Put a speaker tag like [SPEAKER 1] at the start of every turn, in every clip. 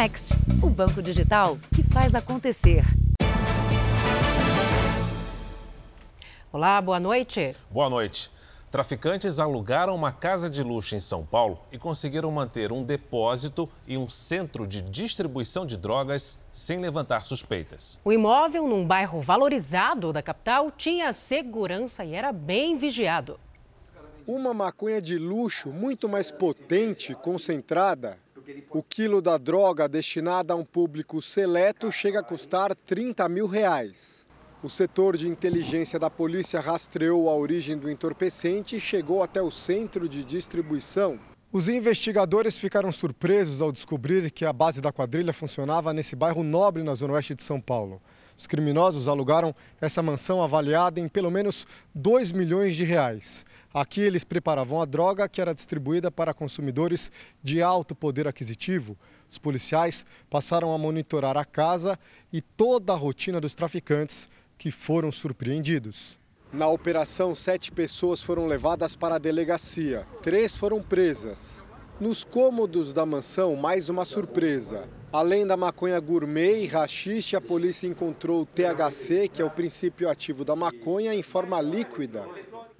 [SPEAKER 1] Next, o banco digital que faz acontecer.
[SPEAKER 2] Olá, boa noite.
[SPEAKER 3] Boa noite. Traficantes alugaram uma casa de luxo em São Paulo e conseguiram manter um depósito e um centro de distribuição de drogas sem levantar suspeitas.
[SPEAKER 2] O imóvel, num bairro valorizado da capital, tinha segurança e era bem vigiado.
[SPEAKER 4] Uma maconha de luxo muito mais potente, concentrada. O quilo da droga destinada a um público seleto chega a custar 30 mil reais. O setor de inteligência da polícia rastreou a origem do entorpecente e chegou até o centro de distribuição. Os investigadores ficaram surpresos ao descobrir que a base da quadrilha funcionava nesse bairro nobre na zona oeste de São Paulo. Os criminosos alugaram essa mansão avaliada em pelo menos 2 milhões de reais. Aqui eles preparavam a droga que era distribuída para consumidores de alto poder aquisitivo. Os policiais passaram a monitorar a casa e toda a rotina dos traficantes que foram surpreendidos. Na operação, sete pessoas foram levadas para a delegacia. Três foram presas. Nos cômodos da mansão, mais uma surpresa. Além da maconha gourmet e rachixe, a polícia encontrou o THC, que é o princípio ativo da maconha, em forma líquida.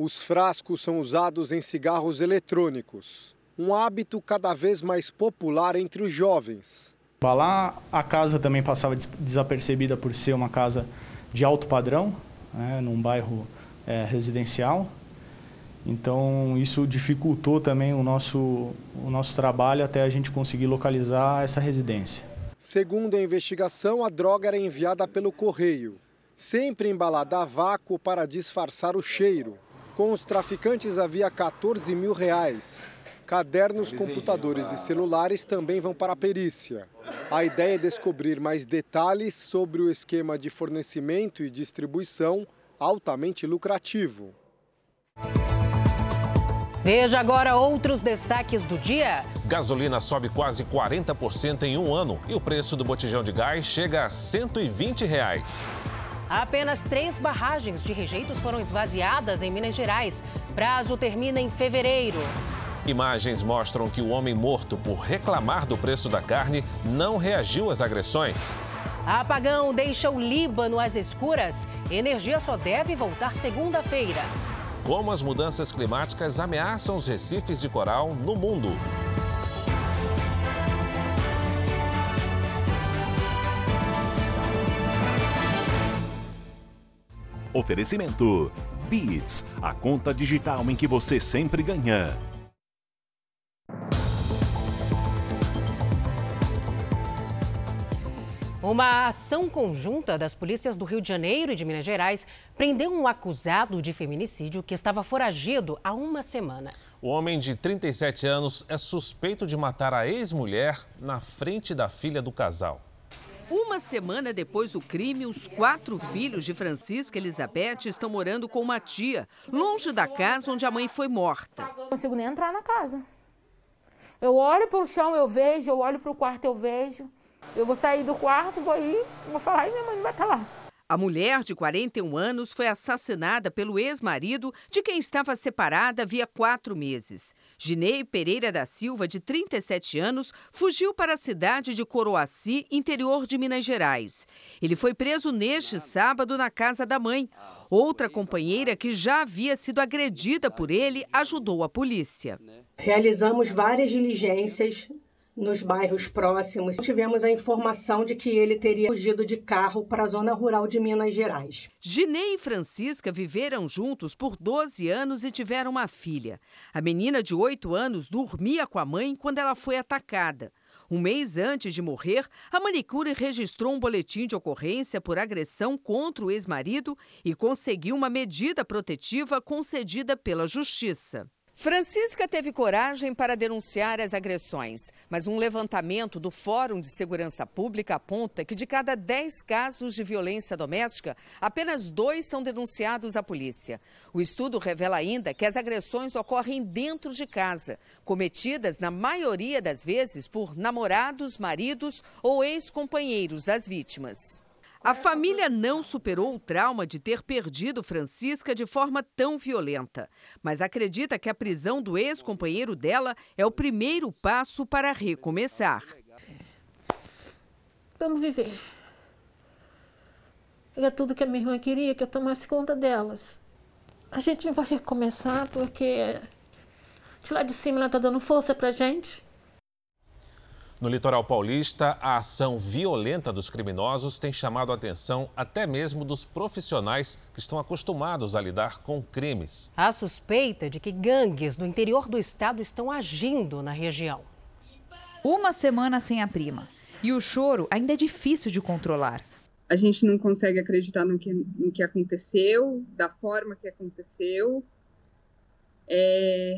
[SPEAKER 4] Os frascos são usados em cigarros eletrônicos, um hábito cada vez mais popular entre os jovens.
[SPEAKER 5] Lá a casa também passava desapercebida por ser uma casa de alto padrão, né, num bairro é, residencial. Então isso dificultou também o nosso, o nosso trabalho até a gente conseguir localizar essa residência.
[SPEAKER 4] Segundo a investigação, a droga era enviada pelo correio, sempre embalada a vácuo para disfarçar o cheiro. Com os traficantes havia 14 mil reais. Cadernos, computadores e celulares também vão para a perícia. A ideia é descobrir mais detalhes sobre o esquema de fornecimento e distribuição altamente lucrativo.
[SPEAKER 2] Veja agora outros destaques do dia.
[SPEAKER 3] Gasolina sobe quase 40% em um ano e o preço do botijão de gás chega a 120 reais.
[SPEAKER 2] Apenas três barragens de rejeitos foram esvaziadas em Minas Gerais. Prazo termina em fevereiro.
[SPEAKER 3] Imagens mostram que o homem morto por reclamar do preço da carne não reagiu às agressões.
[SPEAKER 2] Apagão deixa o Líbano às escuras. Energia só deve voltar segunda-feira.
[SPEAKER 3] Como as mudanças climáticas ameaçam os recifes de coral no mundo.
[SPEAKER 6] Oferecimento: Beats, a conta digital em que você sempre ganha.
[SPEAKER 2] Uma ação conjunta das polícias do Rio de Janeiro e de Minas Gerais prendeu um acusado de feminicídio que estava foragido há uma semana.
[SPEAKER 3] O homem de 37 anos é suspeito de matar a ex-mulher na frente da filha do casal.
[SPEAKER 7] Uma semana depois do crime, os quatro filhos de Francisca Elizabeth estão morando com uma tia, longe da casa onde a mãe foi morta.
[SPEAKER 8] Não consigo nem entrar na casa. Eu olho para o chão, eu vejo, eu olho para o quarto, eu vejo. Eu vou sair do quarto, vou ir, vou falar e minha mãe vai estar lá.
[SPEAKER 7] A mulher de 41 anos foi assassinada pelo ex-marido, de quem estava separada havia quatro meses. Ginei Pereira da Silva, de 37 anos, fugiu para a cidade de Coroaci, interior de Minas Gerais. Ele foi preso neste sábado na casa da mãe. Outra companheira que já havia sido agredida por ele ajudou a polícia.
[SPEAKER 9] Realizamos várias diligências nos bairros próximos. Tivemos a informação de que ele teria fugido de carro para a zona rural de Minas Gerais.
[SPEAKER 7] Ginei e Francisca viveram juntos por 12 anos e tiveram uma filha. A menina de 8 anos dormia com a mãe quando ela foi atacada. Um mês antes de morrer, a manicure registrou um boletim de ocorrência por agressão contra o ex-marido e conseguiu uma medida protetiva concedida pela Justiça. Francisca teve coragem para denunciar as agressões, mas um levantamento do Fórum de Segurança Pública aponta que de cada 10 casos de violência doméstica, apenas dois são denunciados à polícia. O estudo revela ainda que as agressões ocorrem dentro de casa, cometidas na maioria das vezes por namorados, maridos ou ex-companheiros das vítimas. A família não superou o trauma de ter perdido Francisca de forma tão violenta, mas acredita que a prisão do ex-companheiro dela é o primeiro passo para recomeçar.
[SPEAKER 10] Vamos viver. Era tudo que a minha irmã queria, que eu tomasse conta delas. A gente vai recomeçar porque de lá de cima ela está dando força para gente.
[SPEAKER 3] No litoral paulista, a ação violenta dos criminosos tem chamado a atenção até mesmo dos profissionais que estão acostumados a lidar com crimes.
[SPEAKER 2] Há suspeita de que gangues do interior do estado estão agindo na região.
[SPEAKER 11] Uma semana sem a prima. E o choro ainda é difícil de controlar.
[SPEAKER 12] A gente não consegue acreditar no que, no que aconteceu, da forma que aconteceu. É...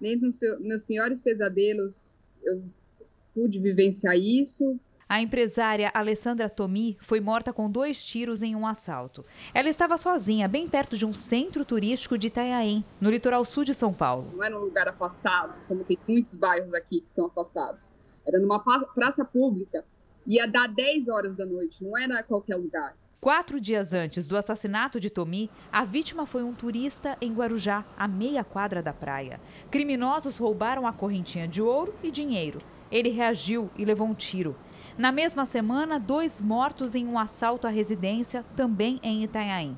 [SPEAKER 12] Nem nos meus piores pesadelos eu pude vivenciar isso.
[SPEAKER 11] A empresária Alessandra Tomi foi morta com dois tiros em um assalto. Ela estava sozinha, bem perto de um centro turístico de Itanhaém, no litoral sul de São Paulo.
[SPEAKER 12] Não era um lugar afastado, como tem muitos bairros aqui que são afastados. Era numa praça pública. Ia dar 10 horas da noite, não era qualquer lugar.
[SPEAKER 11] Quatro dias antes do assassinato de Tomi, a vítima foi um turista em Guarujá, a meia quadra da praia. Criminosos roubaram a correntinha de ouro e dinheiro. Ele reagiu e levou um tiro. Na mesma semana, dois mortos em um assalto à residência, também em Itanhaém.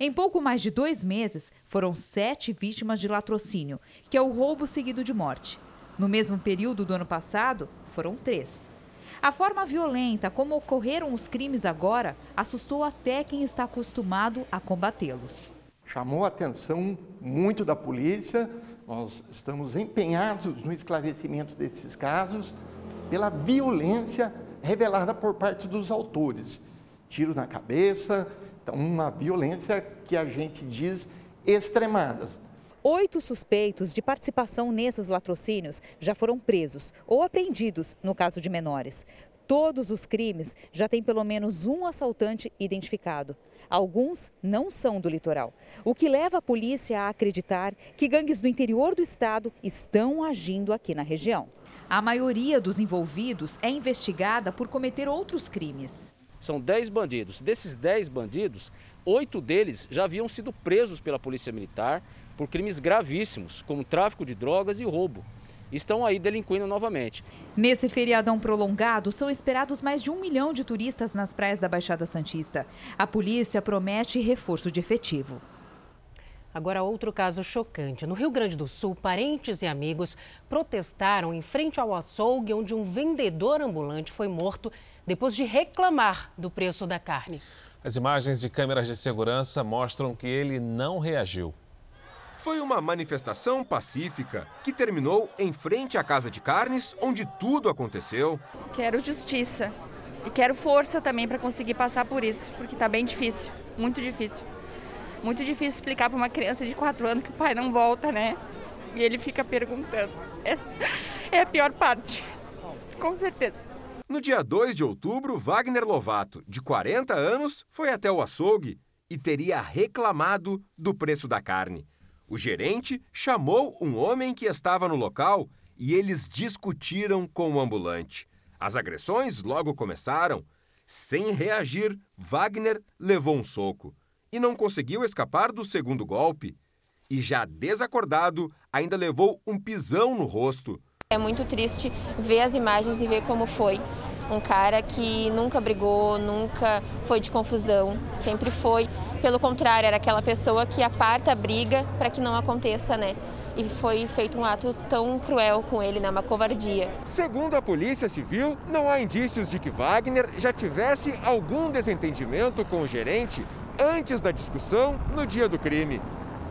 [SPEAKER 11] Em pouco mais de dois meses, foram sete vítimas de latrocínio, que é o roubo seguido de morte. No mesmo período do ano passado, foram três. A forma violenta como ocorreram os crimes agora assustou até quem está acostumado a combatê-los.
[SPEAKER 13] Chamou a atenção muito da polícia, nós estamos empenhados no esclarecimento desses casos pela violência revelada por parte dos autores. Tiro na cabeça, então uma violência que a gente diz extremada.
[SPEAKER 11] Oito suspeitos de participação nesses latrocínios já foram presos ou apreendidos no caso de menores. Todos os crimes já têm pelo menos um assaltante identificado. Alguns não são do litoral, o que leva a polícia a acreditar que gangues do interior do estado estão agindo aqui na região. A maioria dos envolvidos é investigada por cometer outros crimes.
[SPEAKER 14] São 10 bandidos. Desses 10 bandidos, oito deles já haviam sido presos pela Polícia Militar por crimes gravíssimos, como tráfico de drogas e roubo estão aí delinquindo novamente.
[SPEAKER 11] Nesse feriadão prolongado, são esperados mais de um milhão de turistas nas praias da Baixada Santista. A polícia promete reforço de efetivo.
[SPEAKER 2] Agora, outro caso chocante. No Rio Grande do Sul, parentes e amigos protestaram em frente ao açougue onde um vendedor ambulante foi morto depois de reclamar do preço da carne.
[SPEAKER 3] As imagens de câmeras de segurança mostram que ele não reagiu.
[SPEAKER 15] Foi uma manifestação pacífica que terminou em frente à Casa de Carnes, onde tudo aconteceu.
[SPEAKER 16] Quero justiça e quero força também para conseguir passar por isso, porque está bem difícil, muito difícil. Muito difícil explicar para uma criança de 4 anos que o pai não volta, né? E ele fica perguntando. É, é a pior parte, com certeza.
[SPEAKER 15] No dia 2 de outubro, Wagner Lovato, de 40 anos, foi até o açougue e teria reclamado do preço da carne. O gerente chamou um homem que estava no local e eles discutiram com o ambulante. As agressões logo começaram. Sem reagir, Wagner levou um soco e não conseguiu escapar do segundo golpe. E já desacordado, ainda levou um pisão no rosto.
[SPEAKER 17] É muito triste ver as imagens e ver como foi. Um cara que nunca brigou, nunca foi de confusão, sempre foi. Pelo contrário, era aquela pessoa que aparta a briga para que não aconteça, né? E foi feito um ato tão cruel com ele, né? Uma covardia.
[SPEAKER 15] Segundo a Polícia Civil, não há indícios de que Wagner já tivesse algum desentendimento com o gerente antes da discussão no dia do crime.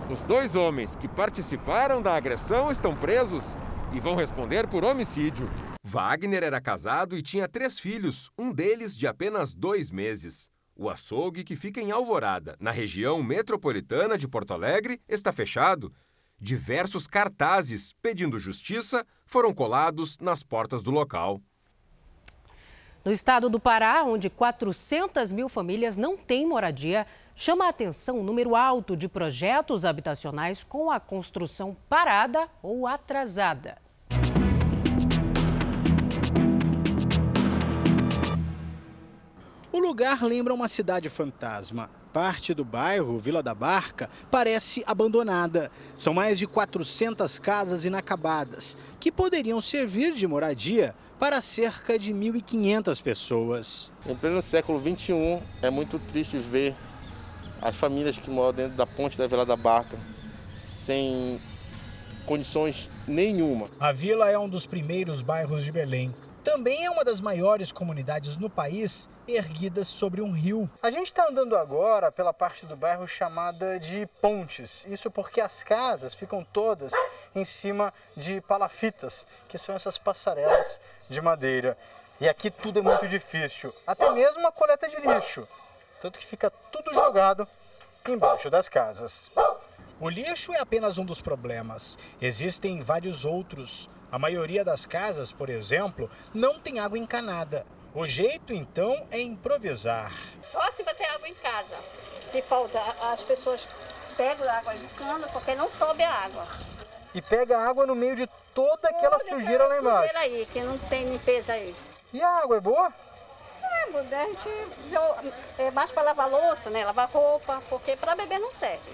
[SPEAKER 15] Os dois homens que participaram da agressão estão presos e vão responder por homicídio. Wagner era casado e tinha três filhos, um deles de apenas dois meses. O açougue, que fica em Alvorada, na região metropolitana de Porto Alegre, está fechado. Diversos cartazes pedindo justiça foram colados nas portas do local.
[SPEAKER 2] No estado do Pará, onde 400 mil famílias não têm moradia, chama a atenção o número alto de projetos habitacionais com a construção parada ou atrasada.
[SPEAKER 18] O lugar lembra uma cidade fantasma. Parte do bairro, Vila da Barca, parece abandonada. São mais de 400 casas inacabadas, que poderiam servir de moradia para cerca de 1.500 pessoas.
[SPEAKER 19] Em pleno século XXI, é muito triste ver as famílias que moram dentro da ponte da Vila da Barca sem condições nenhuma.
[SPEAKER 18] A vila é um dos primeiros bairros de Belém. Também é uma das maiores comunidades no país erguidas sobre um rio. A gente está andando agora pela parte do bairro chamada de Pontes. Isso porque as casas ficam todas em cima de palafitas, que são essas passarelas de madeira. E aqui tudo é muito difícil, até mesmo a coleta de lixo. Tanto que fica tudo jogado embaixo das casas. O lixo é apenas um dos problemas. Existem vários outros. A maioria das casas, por exemplo, não tem água encanada. O jeito então é improvisar.
[SPEAKER 20] Só se bater água em casa. Que falta, as pessoas pegam a água do cano porque não sobe a água.
[SPEAKER 18] E pega a água no meio de toda aquela
[SPEAKER 20] Toda
[SPEAKER 18] sujeira
[SPEAKER 20] aquela
[SPEAKER 18] lá embaixo.
[SPEAKER 20] Sujeira aí, que não tem limpeza aí.
[SPEAKER 18] E a água é boa?
[SPEAKER 20] É, a gente é mais para lavar louça, né? Lavar roupa, porque para beber não serve.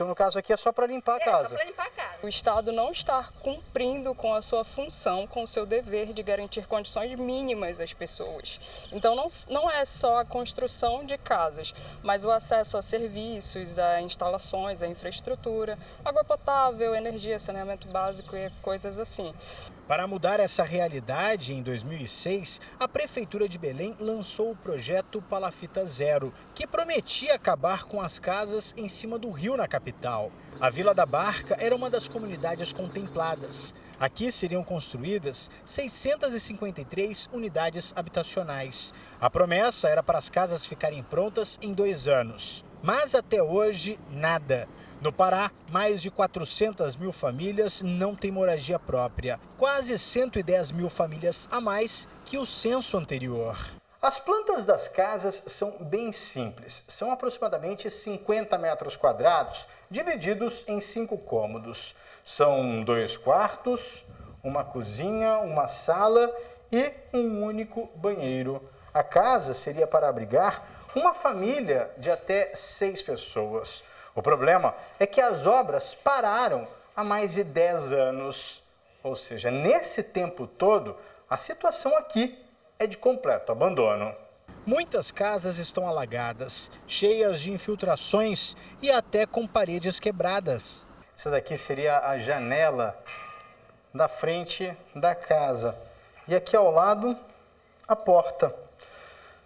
[SPEAKER 18] Então, no caso aqui, é só para limpar a
[SPEAKER 20] É,
[SPEAKER 18] casa.
[SPEAKER 20] só para limpar a casa.
[SPEAKER 21] O Estado não está cumprindo com a sua função, com o seu dever de garantir condições mínimas às pessoas. Então, não, não é só a construção de casas, mas o acesso a serviços, a instalações, a infraestrutura, água potável, energia, saneamento básico e coisas assim.
[SPEAKER 18] Para mudar essa realidade, em 2006, a Prefeitura de Belém lançou o projeto Palafita Zero, que prometia acabar com as casas em cima do rio na capital. A Vila da Barca era uma das comunidades contempladas. Aqui seriam construídas 653 unidades habitacionais. A promessa era para as casas ficarem prontas em dois anos. Mas até hoje, nada. No Pará, mais de 400 mil famílias não têm moradia própria, quase 110 mil famílias a mais que o censo anterior. As plantas das casas são bem simples, são aproximadamente 50 metros quadrados, divididos em cinco cômodos. São dois quartos, uma cozinha, uma sala e um único banheiro. A casa seria para abrigar uma família de até seis pessoas. O problema é que as obras pararam há mais de 10 anos. Ou seja, nesse tempo todo, a situação aqui é de completo abandono. Muitas casas estão alagadas, cheias de infiltrações e até com paredes quebradas. Essa daqui seria a janela da frente da casa. E aqui ao lado, a porta.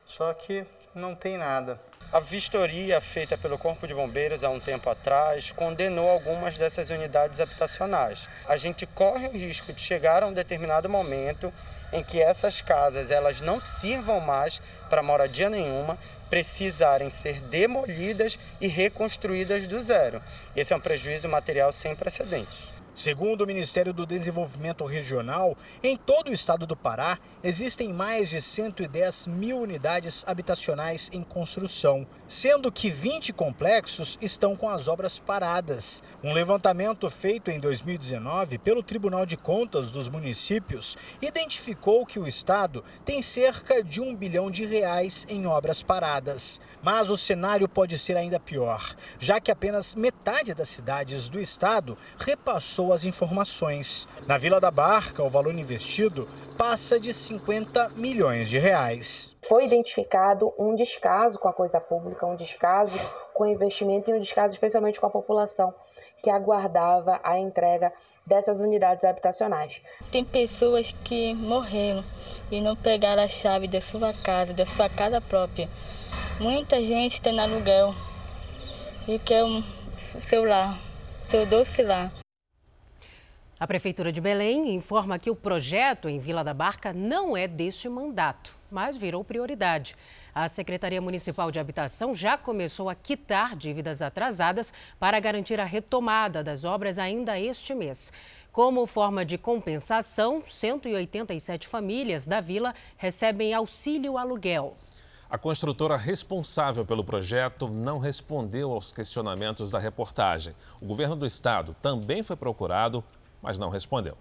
[SPEAKER 18] Só que não tem nada. A vistoria feita pelo Corpo de Bombeiros há um tempo atrás condenou algumas dessas unidades habitacionais. A gente corre o risco de chegar a um determinado momento em que essas casas elas não sirvam mais para moradia nenhuma, precisarem ser demolidas e reconstruídas do zero. Esse é um prejuízo material sem precedentes. Segundo o Ministério do Desenvolvimento Regional, em todo o estado do Pará existem mais de 110 mil unidades habitacionais em construção, sendo que 20 complexos estão com as obras paradas. Um levantamento feito em 2019 pelo Tribunal de Contas dos Municípios identificou que o estado tem cerca de um bilhão de reais em obras paradas. Mas o cenário pode ser ainda pior, já que apenas metade das cidades do estado repassou as informações. Na Vila da Barca, o valor investido passa de 50 milhões de reais.
[SPEAKER 22] Foi identificado um descaso com a coisa pública, um descaso com o investimento e um descaso especialmente com a população que aguardava a entrega dessas unidades habitacionais.
[SPEAKER 23] Tem pessoas que morreram e não pegaram a chave da sua casa, da sua casa própria. Muita gente está no aluguel e quer um seu lar, seu doce lar.
[SPEAKER 2] A Prefeitura de Belém informa que o projeto em Vila da Barca não é deste mandato, mas virou prioridade. A Secretaria Municipal de Habitação já começou a quitar dívidas atrasadas para garantir a retomada das obras ainda este mês. Como forma de compensação, 187 famílias da vila recebem auxílio aluguel.
[SPEAKER 3] A construtora responsável pelo projeto não respondeu aos questionamentos da reportagem. O governo do estado também foi procurado, mas não respondeu.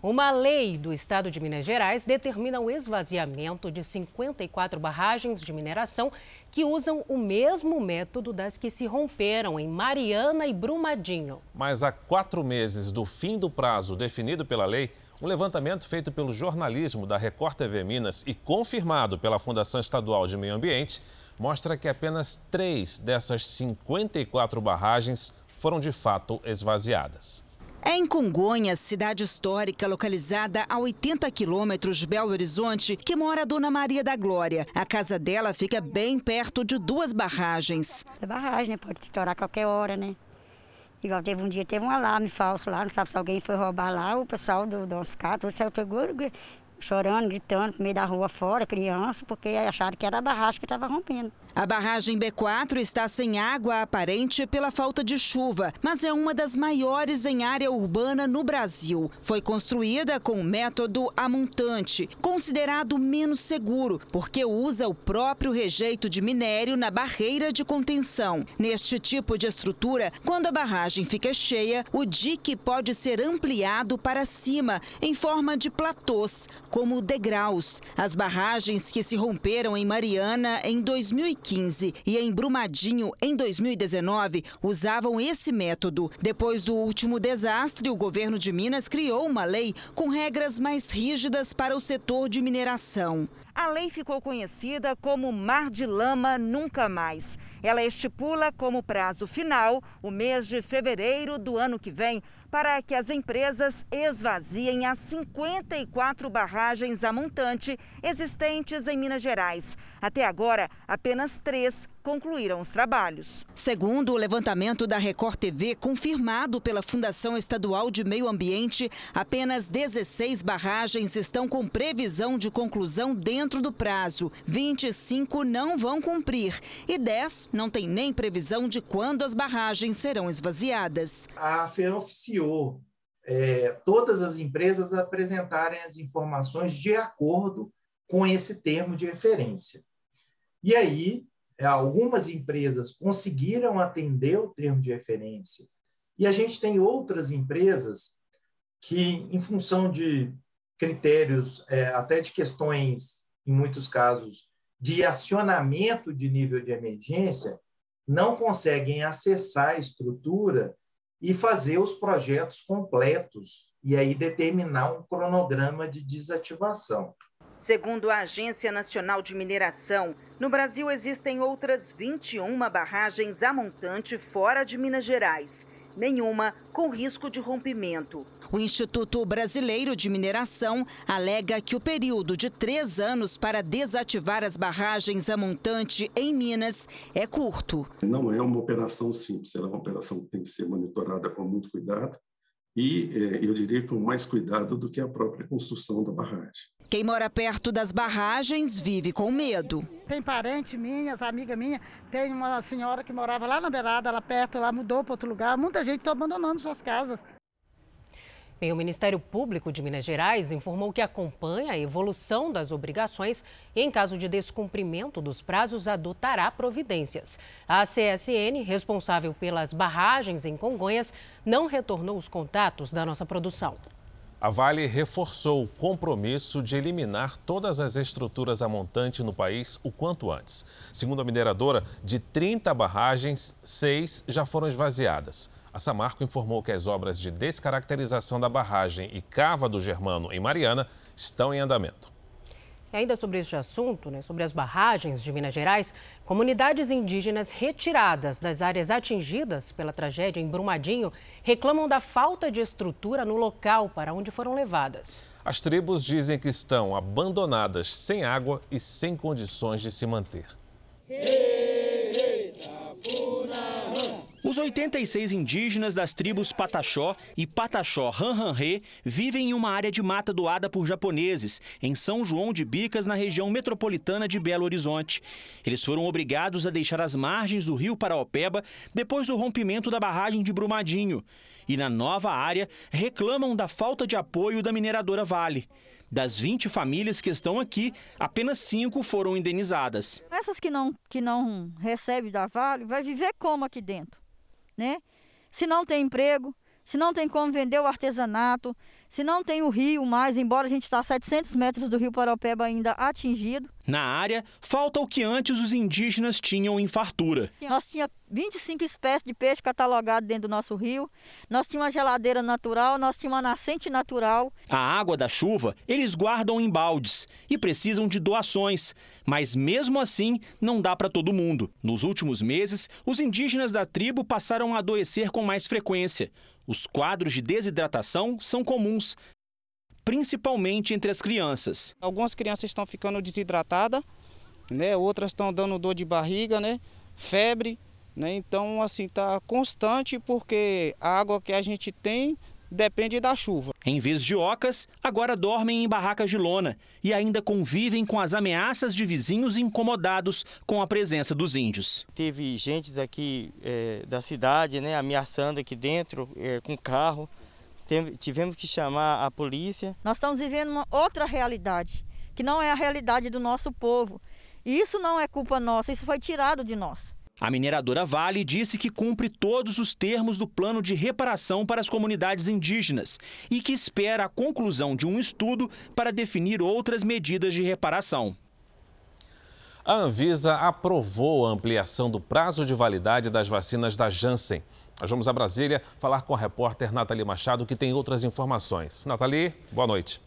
[SPEAKER 2] Uma lei do estado de Minas Gerais determina o esvaziamento de 54 barragens de mineração que usam o mesmo método das que se romperam em Mariana e Brumadinho.
[SPEAKER 3] Mas há quatro meses do fim do prazo definido pela lei, um levantamento feito pelo jornalismo da Record TV Minas e confirmado pela Fundação Estadual de Meio Ambiente mostra que apenas três dessas 54 barragens foram de fato esvaziadas.
[SPEAKER 24] É em Congonhas, cidade histórica localizada a 80 quilômetros de Belo Horizonte, que mora a Dona Maria da Glória. A casa dela fica bem perto de duas barragens.
[SPEAKER 25] É barragem, né? Pode estourar a qualquer hora, né? Igual teve um dia, teve um alarme falso lá, não sabe se alguém foi roubar lá, o pessoal do, do o céu pegou, chorando, gritando no meio da rua fora, criança, porque acharam que era a barragem que estava rompendo.
[SPEAKER 24] A barragem B4 está sem água aparente pela falta de chuva, mas é uma das maiores em área urbana no Brasil. Foi construída com o método amontante, considerado menos seguro, porque usa o próprio rejeito de minério na barreira de contenção. Neste tipo de estrutura, quando a barragem fica cheia, o dique pode ser ampliado para cima, em forma de platôs, como degraus. As barragens que se romperam em Mariana em 2015 2015 e em Brumadinho, em 2019, usavam esse método. Depois do último desastre, o governo de Minas criou uma lei com regras mais rígidas para o setor de mineração. A lei ficou conhecida como Mar de Lama Nunca Mais. Ela estipula como prazo final o mês de fevereiro do ano que vem para que as empresas esvaziem as 54 barragens a montante existentes em Minas Gerais. Até agora, apenas três concluíram os trabalhos. Segundo o levantamento da Record TV, confirmado pela Fundação Estadual de Meio Ambiente, apenas 16 barragens estão com previsão de conclusão dentro do prazo. 25 não vão cumprir e 10 não têm nem previsão de quando as barragens serão esvaziadas.
[SPEAKER 26] A FEAM oficiou é, todas as empresas apresentarem as informações de acordo com esse termo de referência. E aí, é, algumas empresas conseguiram atender o termo de referência, e a gente tem outras empresas que, em função de critérios, é, até de questões, em muitos casos, de acionamento de nível de emergência, não conseguem acessar a estrutura e fazer os projetos completos e aí determinar um cronograma de desativação.
[SPEAKER 24] Segundo a Agência Nacional de Mineração, no Brasil existem outras 21 barragens a montante fora de Minas Gerais, nenhuma com risco de rompimento. O Instituto Brasileiro de Mineração alega que o período de três anos para desativar as barragens a montante em Minas é curto.
[SPEAKER 27] Não é uma operação simples, ela é uma operação que tem que ser monitorada com muito cuidado e, eh, eu diria, com mais cuidado do que a própria construção da barragem.
[SPEAKER 24] Quem mora perto das barragens vive com medo.
[SPEAKER 28] Tem parente minhas, amiga minha, tem uma senhora que morava lá na beirada, lá perto, lá mudou para outro lugar. Muita gente está abandonando suas casas.
[SPEAKER 2] Bem, o Ministério Público de Minas Gerais informou que acompanha a evolução das obrigações e, em caso de descumprimento dos prazos, adotará providências. A CSN, responsável pelas barragens em Congonhas, não retornou os contatos da nossa produção.
[SPEAKER 3] A Vale reforçou o compromisso de eliminar todas as estruturas a montante no país o quanto antes. Segundo a mineradora, de 30 barragens, seis já foram esvaziadas. A Samarco informou que as obras de descaracterização da barragem e cava do Germano em Mariana estão em andamento.
[SPEAKER 2] E ainda sobre este assunto, né, sobre as barragens de Minas Gerais, comunidades indígenas retiradas das áreas atingidas pela tragédia em Brumadinho reclamam da falta de estrutura no local para onde foram levadas.
[SPEAKER 3] As tribos dizem que estão abandonadas, sem água e sem condições de se manter.
[SPEAKER 29] Os 86 indígenas das tribos Pataxó e Pataxó Ranranrê vivem em uma área de mata doada por japoneses, em São João de Bicas, na região metropolitana de Belo Horizonte. Eles foram obrigados a deixar as margens do rio Paraopeba depois do rompimento da barragem de Brumadinho. E na nova área reclamam da falta de apoio da mineradora Vale. Das 20 famílias que estão aqui, apenas 5 foram indenizadas.
[SPEAKER 30] Essas que não, que não recebem da Vale, vai viver como aqui dentro? Né? Se não tem emprego, se não tem como vender o artesanato, se não tem o rio mais, embora a gente está a 700 metros do rio Paraupeba ainda atingido.
[SPEAKER 29] Na área, falta o que antes os indígenas tinham em fartura.
[SPEAKER 30] Nós 25 espécies de peixe catalogadas dentro do nosso rio, nós tínhamos uma geladeira natural, nós tínhamos uma nascente natural.
[SPEAKER 29] A água da chuva eles guardam em baldes e precisam de doações, mas mesmo assim não dá para todo mundo. Nos últimos meses, os indígenas da tribo passaram a adoecer com mais frequência. Os quadros de desidratação são comuns, principalmente entre as crianças.
[SPEAKER 11] Algumas crianças estão ficando desidratadas, né? Outras estão dando dor de barriga, né? Febre, né? Então assim tá constante porque a água que a gente tem depende da chuva.
[SPEAKER 29] Em vez de ocas, agora dormem em barracas de lona e ainda convivem com as ameaças de vizinhos incomodados com a presença dos índios.
[SPEAKER 11] Teve gente aqui é, da cidade, né, ameaçando aqui dentro é, com carro. Tem, tivemos que chamar a polícia.
[SPEAKER 30] Nós estamos vivendo uma outra realidade, que não é a realidade do nosso povo. E isso não é culpa nossa, isso foi tirado de nós.
[SPEAKER 29] A mineradora Vale disse que cumpre todos os termos do plano de reparação para as comunidades indígenas e que espera a conclusão de um estudo para definir outras medidas de reparação.
[SPEAKER 3] A Anvisa aprovou a ampliação do prazo de validade das vacinas da Janssen. Nós vamos a Brasília falar com a repórter Nathalie Machado, que tem outras informações. Nathalie, boa noite.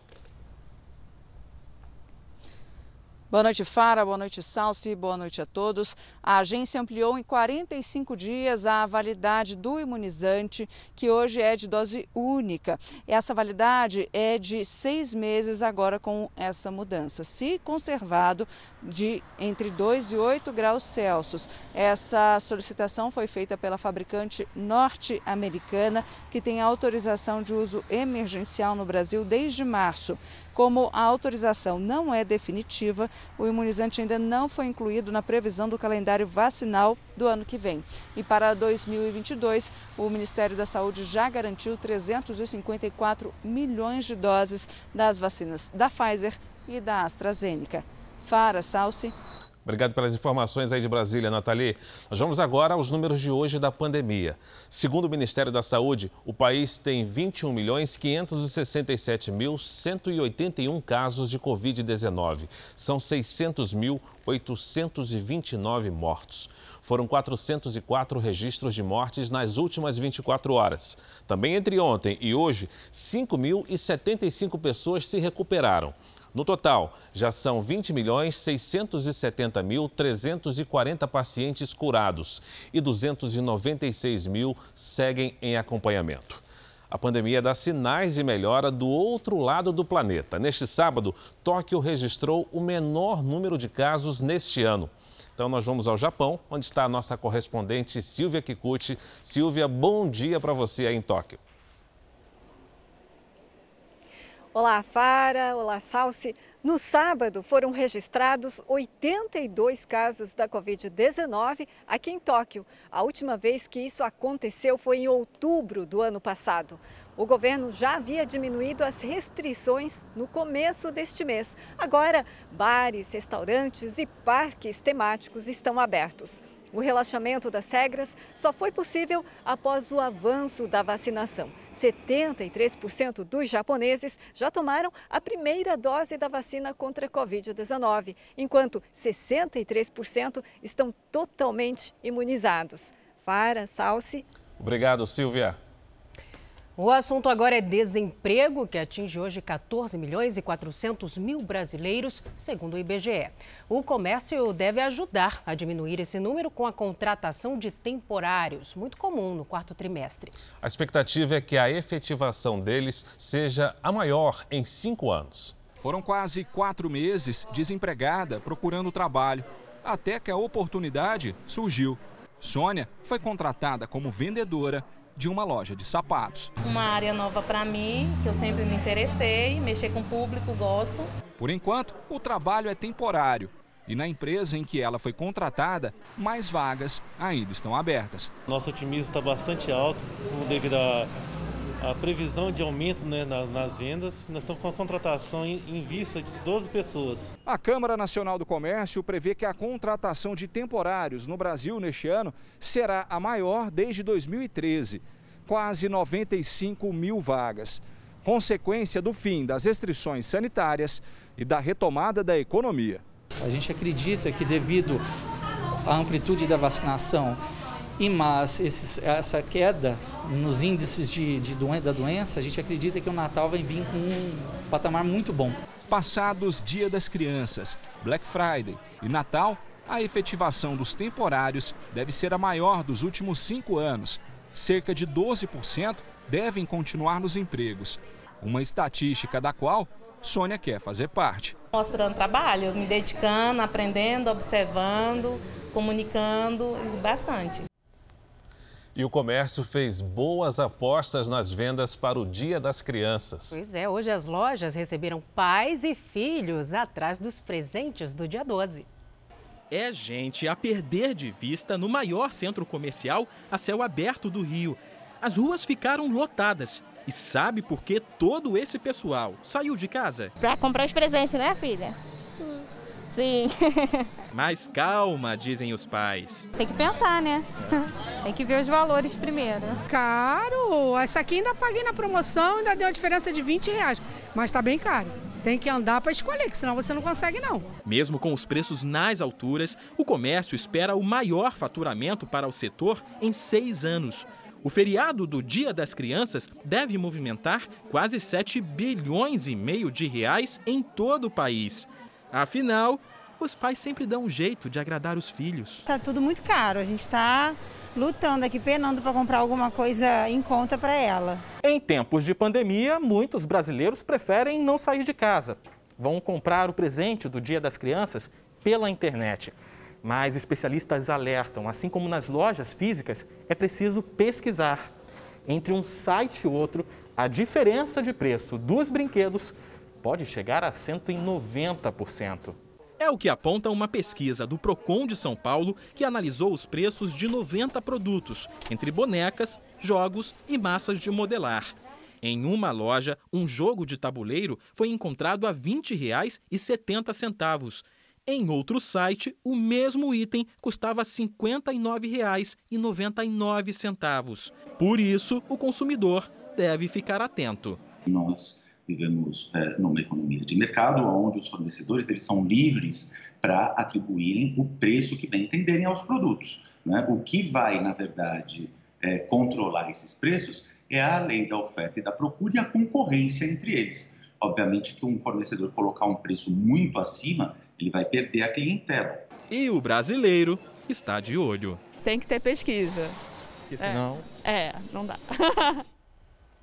[SPEAKER 31] Boa noite, Fara. Boa noite, Salsi. Boa noite a todos. A agência ampliou em 45 dias a validade do imunizante, que hoje é de dose única. Essa validade é de seis meses agora com essa mudança, se conservado de entre 2 e 8 graus Celsius. Essa solicitação foi feita pela fabricante norte-americana, que tem autorização de uso emergencial no Brasil desde março. Como a autorização não é definitiva, o imunizante ainda não foi incluído na previsão do calendário vacinal do ano que vem. E para 2022, o Ministério da Saúde já garantiu 354 milhões de doses das vacinas da Pfizer e da AstraZeneca. Fara, Salsi.
[SPEAKER 3] Obrigado pelas informações aí de Brasília, Nathalie. Nós vamos agora aos números de hoje da pandemia. Segundo o Ministério da Saúde, o país tem 21 milhões 567 mil 181 casos de Covid-19. São 600 mil 829 mortos. Foram 404 registros de mortes nas últimas 24 horas. Também entre ontem e hoje, 5.075 pessoas se recuperaram. No total, já são 20 milhões 670 mil 340 pacientes curados e 296 mil seguem em acompanhamento. A pandemia dá sinais de melhora do outro lado do planeta. Neste sábado, Tóquio registrou o menor número de casos neste ano. Então, nós vamos ao Japão, onde está a nossa correspondente Silvia Kikuchi. Silvia, bom dia para você aí em Tóquio.
[SPEAKER 32] Olá, Fara. Olá, Salsi. No sábado, foram registrados 82 casos da Covid-19 aqui em Tóquio. A última vez que isso aconteceu foi em outubro do ano passado. O governo já havia diminuído as restrições no começo deste mês. Agora, bares, restaurantes e parques temáticos estão abertos. O relaxamento das regras só foi possível após o avanço da vacinação. 73% dos japoneses já tomaram a primeira dose da vacina contra a Covid-19, enquanto 63% estão totalmente imunizados. Fara, Salsi.
[SPEAKER 3] Obrigado, Silvia.
[SPEAKER 2] O assunto agora é desemprego, que atinge hoje 14 milhões e 400 mil brasileiros, segundo o IBGE. O comércio deve ajudar a diminuir esse número com a contratação de temporários, muito comum no quarto trimestre.
[SPEAKER 3] A expectativa é que a efetivação deles seja a maior em cinco anos.
[SPEAKER 33] Foram quase quatro meses desempregada procurando trabalho, até que a oportunidade surgiu. Sônia foi contratada como vendedora de uma loja de sapatos.
[SPEAKER 34] Uma área nova para mim, que eu sempre me interessei, mexer com o público, gosto.
[SPEAKER 33] Por enquanto, o trabalho é temporário. E na empresa em que ela foi contratada, mais vagas ainda estão abertas.
[SPEAKER 35] Nosso otimismo está bastante alto devido à, à previsão de aumento né, nas vendas. Nós estamos com a contratação em, em vista de 12 pessoas.
[SPEAKER 33] A Câmara Nacional do Comércio prevê que a contratação de temporários no Brasil neste ano será a maior desde 2013.
[SPEAKER 36] quase 95 mil vagas. Consequência do fim das restrições sanitárias e da retomada da economia.
[SPEAKER 37] A gente acredita que, devido à amplitude da vacinação e mais esses, essa queda nos índices de, de doen da doença, a gente acredita que o Natal vai vir com um patamar muito bom.
[SPEAKER 36] Passados Dia das Crianças, Black Friday e Natal, a efetivação dos temporários deve ser a maior dos últimos cinco anos. Cerca de 12% devem continuar nos empregos. Uma estatística da qual Sônia quer fazer parte.
[SPEAKER 34] Mostrando trabalho, me dedicando, aprendendo, observando, comunicando bastante.
[SPEAKER 3] E o comércio fez boas apostas nas vendas para o Dia das Crianças.
[SPEAKER 2] Pois é, hoje as lojas receberam pais e filhos atrás dos presentes do dia 12.
[SPEAKER 38] É gente a perder de vista no maior centro comercial a céu aberto do Rio. As ruas ficaram lotadas. E sabe por que todo esse pessoal saiu de casa?
[SPEAKER 16] Para comprar os presentes, né, filha? Sim. Sim.
[SPEAKER 38] Mas calma, dizem os pais.
[SPEAKER 16] Tem que pensar, né? Tem que ver os valores primeiro.
[SPEAKER 39] Caro! Essa aqui ainda paguei na promoção, ainda deu a diferença de 20 reais. Mas tá bem caro. Tem que andar para escolher, que senão você não consegue não.
[SPEAKER 38] Mesmo com os preços nas alturas, o comércio espera o maior faturamento para o setor em seis anos. O feriado do Dia das Crianças deve movimentar quase 7 bilhões e meio de reais em todo o país. Afinal, os pais sempre dão um jeito de agradar os filhos.
[SPEAKER 30] Tá tudo muito caro, a gente está lutando aqui, penando para comprar alguma coisa em conta para ela.
[SPEAKER 38] Em tempos de pandemia, muitos brasileiros preferem não sair de casa. Vão comprar o presente do Dia das Crianças pela internet. Mas especialistas alertam, assim como nas lojas físicas, é preciso pesquisar. Entre um site e outro, a diferença de preço dos brinquedos pode chegar a 190%. É o que aponta uma pesquisa do Procon de São Paulo que analisou os preços de 90 produtos, entre bonecas, jogos e massas de modelar. Em uma loja, um jogo de tabuleiro foi encontrado a R$ 20,70 em outro site, o mesmo item custava R$ 59,99. Por isso, o consumidor deve ficar atento.
[SPEAKER 40] Nós vivemos é, numa economia de mercado onde os fornecedores eles são livres para atribuírem o preço que bem entenderem aos produtos. Né? O que vai, na verdade, é, controlar esses preços é a lei da oferta e da procura e a concorrência entre eles. Obviamente que um fornecedor colocar um preço muito acima, ele vai perder a clientela.
[SPEAKER 38] E o brasileiro está de olho.
[SPEAKER 16] Tem que ter pesquisa.
[SPEAKER 38] Porque senão.
[SPEAKER 16] É, é não dá.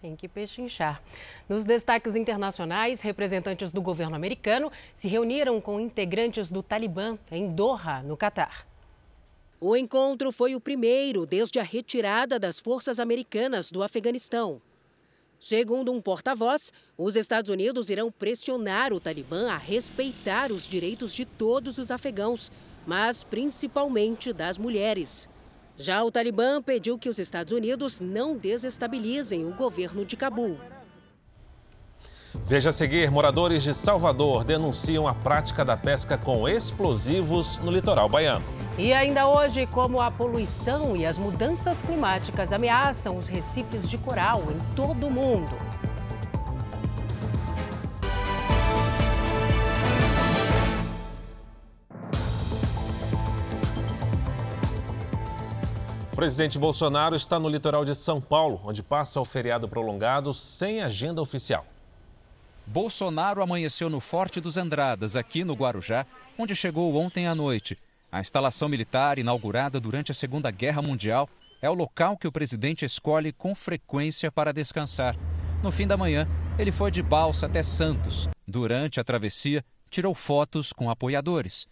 [SPEAKER 2] Tem que pechinchar. Nos destaques internacionais, representantes do governo americano se reuniram com integrantes do Talibã em Doha, no Catar.
[SPEAKER 41] O encontro foi o primeiro desde a retirada das forças americanas do Afeganistão. Segundo um porta-voz, os Estados Unidos irão pressionar o Talibã a respeitar os direitos de todos os afegãos, mas principalmente das mulheres. Já o Talibã pediu que os Estados Unidos não desestabilizem o governo de Cabul.
[SPEAKER 3] Veja a seguir: moradores de Salvador denunciam a prática da pesca com explosivos no litoral baiano.
[SPEAKER 2] E ainda hoje, como a poluição e as mudanças climáticas ameaçam os recifes de coral em todo o mundo.
[SPEAKER 3] O presidente Bolsonaro está no litoral de São Paulo, onde passa o feriado prolongado sem agenda oficial.
[SPEAKER 33] Bolsonaro amanheceu no Forte dos Andradas, aqui no Guarujá, onde chegou ontem à noite. A instalação militar, inaugurada durante a Segunda Guerra Mundial, é o local que o presidente escolhe com frequência para descansar. No fim da manhã, ele foi de balsa até Santos. Durante a travessia, tirou fotos com apoiadores.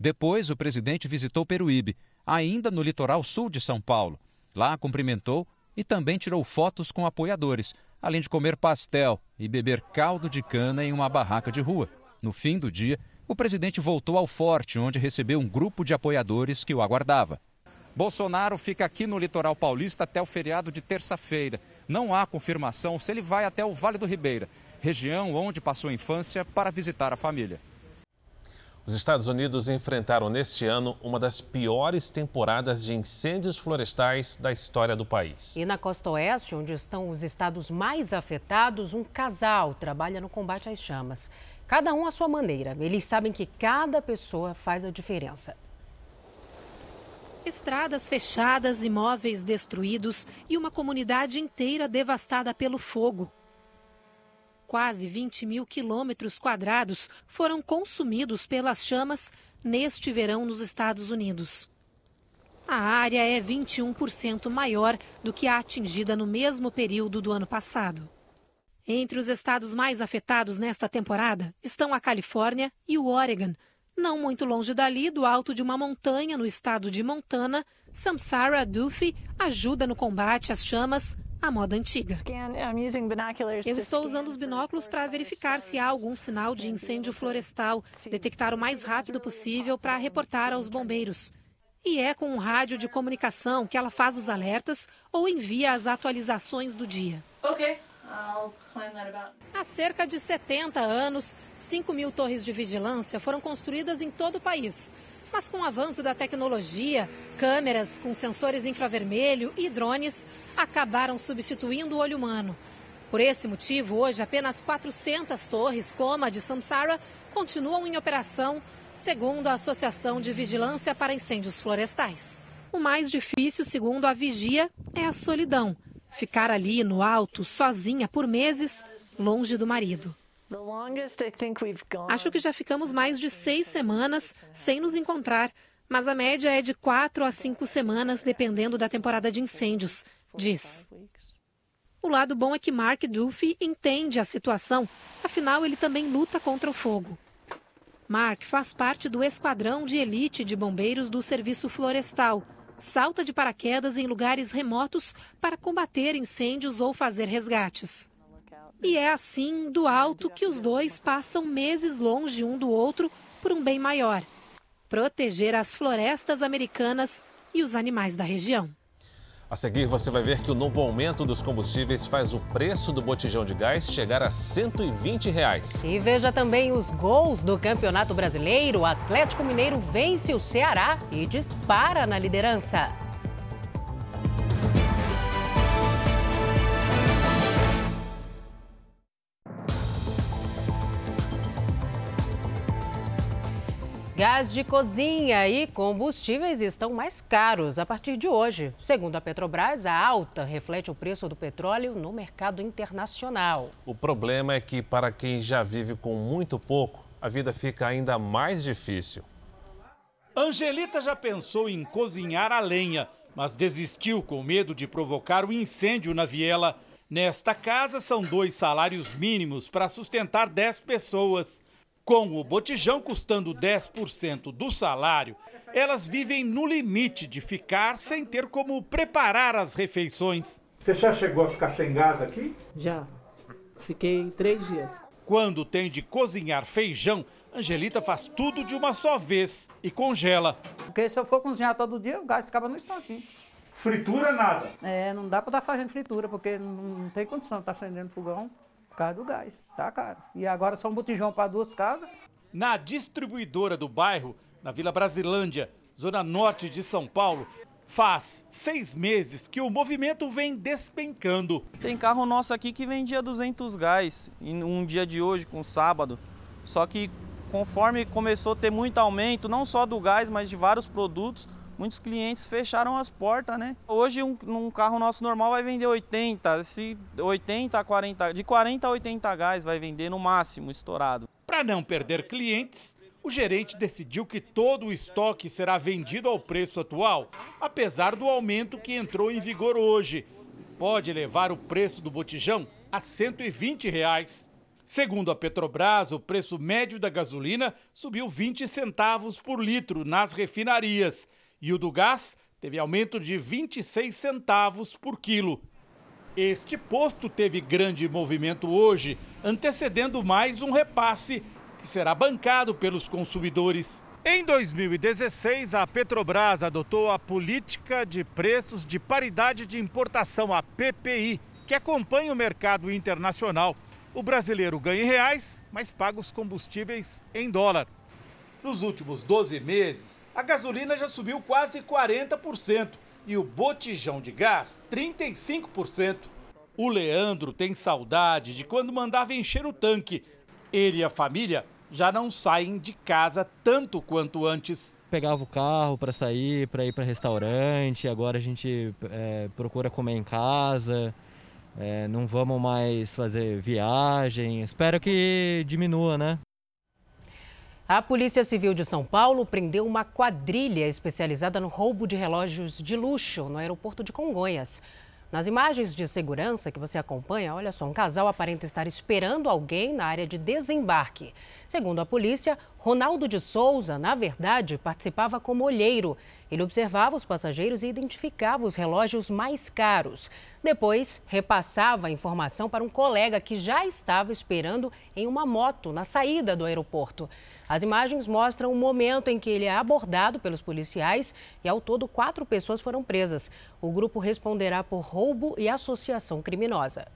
[SPEAKER 33] Depois, o presidente visitou Peruíbe, ainda no litoral sul de São Paulo. Lá cumprimentou e também tirou fotos com apoiadores, além de comer pastel e beber caldo de cana em uma barraca de rua. No fim do dia, o presidente voltou ao forte, onde recebeu um grupo de apoiadores que o aguardava. Bolsonaro fica aqui no litoral paulista até o feriado de terça-feira. Não há confirmação se ele vai até o Vale do Ribeira, região onde passou a infância, para visitar a família.
[SPEAKER 3] Os Estados Unidos enfrentaram neste ano uma das piores temporadas de incêndios florestais da história do país.
[SPEAKER 2] E na costa oeste, onde estão os estados mais afetados, um casal trabalha no combate às chamas. Cada um à sua maneira. Eles sabem que cada pessoa faz a diferença.
[SPEAKER 42] Estradas fechadas, imóveis destruídos e uma comunidade inteira devastada pelo fogo. Quase 20 mil quilômetros quadrados foram consumidos pelas chamas neste verão nos Estados Unidos. A área é 21% maior do que a atingida no mesmo período do ano passado. Entre os estados mais afetados nesta temporada estão a Califórnia e o Oregon. Não muito longe dali, do alto de uma montanha no estado de Montana, Samsara Duffy ajuda no combate às chamas à moda antiga. Eu estou usando os binóculos para verificar se há algum sinal de incêndio florestal, detectar o mais rápido possível para reportar aos bombeiros. E é com um rádio de comunicação que ela faz os alertas ou envia as atualizações do dia.
[SPEAKER 43] Ok.
[SPEAKER 42] Há cerca de 70 anos, 5 mil torres de vigilância foram construídas em todo o país. Mas com o avanço da tecnologia, câmeras com sensores infravermelho e drones acabaram substituindo o olho humano. Por esse motivo, hoje apenas 400 torres, como a de Samsara, continuam em operação, segundo a Associação de Vigilância para Incêndios Florestais. O mais difícil, segundo a vigia, é a solidão. Ficar ali no alto, sozinha por meses, longe do marido. Acho que já ficamos mais de seis semanas sem nos encontrar, mas a média é de quatro a cinco semanas, dependendo da temporada de incêndios, diz. O lado bom é que Mark Duffy entende a situação, afinal, ele também luta contra o fogo. Mark faz parte do esquadrão de elite de bombeiros do Serviço Florestal. Salta de paraquedas em lugares remotos para combater incêndios ou fazer resgates. E é assim, do alto, que os dois passam meses longe um do outro por um bem maior: proteger as florestas americanas e os animais da região.
[SPEAKER 3] A seguir, você vai ver que o novo aumento dos combustíveis faz o preço do botijão de gás chegar a 120 reais.
[SPEAKER 2] E veja também os gols do Campeonato Brasileiro. O Atlético Mineiro vence o Ceará e dispara na liderança. Gás de cozinha e combustíveis estão mais caros a partir de hoje. Segundo a Petrobras, a alta reflete o preço do petróleo no mercado internacional.
[SPEAKER 3] O problema é que, para quem já vive com muito pouco, a vida fica ainda mais difícil.
[SPEAKER 44] Angelita já pensou em cozinhar a lenha, mas desistiu com medo de provocar o um incêndio na viela. Nesta casa, são dois salários mínimos para sustentar 10 pessoas. Com o botijão custando 10% do salário, elas vivem no limite de ficar sem ter como preparar as refeições.
[SPEAKER 45] Você já chegou a ficar sem gás aqui?
[SPEAKER 46] Já. Fiquei três dias.
[SPEAKER 44] Quando tem de cozinhar feijão, Angelita faz tudo de uma só vez e congela.
[SPEAKER 46] Porque se eu for cozinhar todo dia, o gás acaba no estanquinho.
[SPEAKER 45] Fritura nada?
[SPEAKER 46] É, não dá para estar fazendo fritura, porque não tem condição de estar acendendo fogão por causa do gás, tá caro. E agora só um botijão para duas casas.
[SPEAKER 44] Na distribuidora do bairro, na Vila Brasilândia, zona norte de São Paulo, faz seis meses que o movimento vem despencando.
[SPEAKER 47] Tem carro nosso aqui que vendia 200 gás em um dia de hoje, com sábado. Só que conforme começou a ter muito aumento, não só do gás, mas de vários produtos, muitos clientes fecharam as portas, né? Hoje um, um, carro nosso normal vai vender 80, se 80 a 40, de 40 a 80 gás vai vender no máximo estourado.
[SPEAKER 44] Para não perder clientes, o gerente decidiu que todo o estoque será vendido ao preço atual, apesar do aumento que entrou em vigor hoje. Pode levar o preço do botijão a 120 reais. Segundo a Petrobras, o preço médio da gasolina subiu 20 centavos por litro nas refinarias e o do gás teve aumento de 26 centavos por quilo. Este posto teve grande movimento hoje, antecedendo mais um repasse que será bancado pelos consumidores. Em 2016, a Petrobras adotou a política de preços de paridade de importação, a PPI, que acompanha o mercado internacional. O brasileiro ganha em reais, mas paga os combustíveis em dólar. Nos últimos 12 meses, a gasolina já subiu quase 40% e o botijão de gás 35%. O Leandro tem saudade de quando mandava encher o tanque. Ele e a família já não saem de casa tanto quanto antes.
[SPEAKER 48] Pegava o carro para sair, para ir para restaurante, agora a gente é, procura comer em casa, é, não vamos mais fazer viagem. Espero que diminua, né?
[SPEAKER 2] A Polícia Civil de São Paulo prendeu uma quadrilha especializada no roubo de relógios de luxo no aeroporto de Congonhas. Nas imagens de segurança que você acompanha, olha só, um casal aparenta estar esperando alguém na área de desembarque. Segundo a polícia, Ronaldo de Souza, na verdade, participava como olheiro. Ele observava os passageiros e identificava os relógios mais caros. Depois, repassava a informação para um colega que já estava esperando em uma moto na saída do aeroporto. As imagens mostram o momento em que ele é abordado pelos policiais e, ao todo, quatro pessoas foram presas. O grupo responderá por roubo e associação criminosa.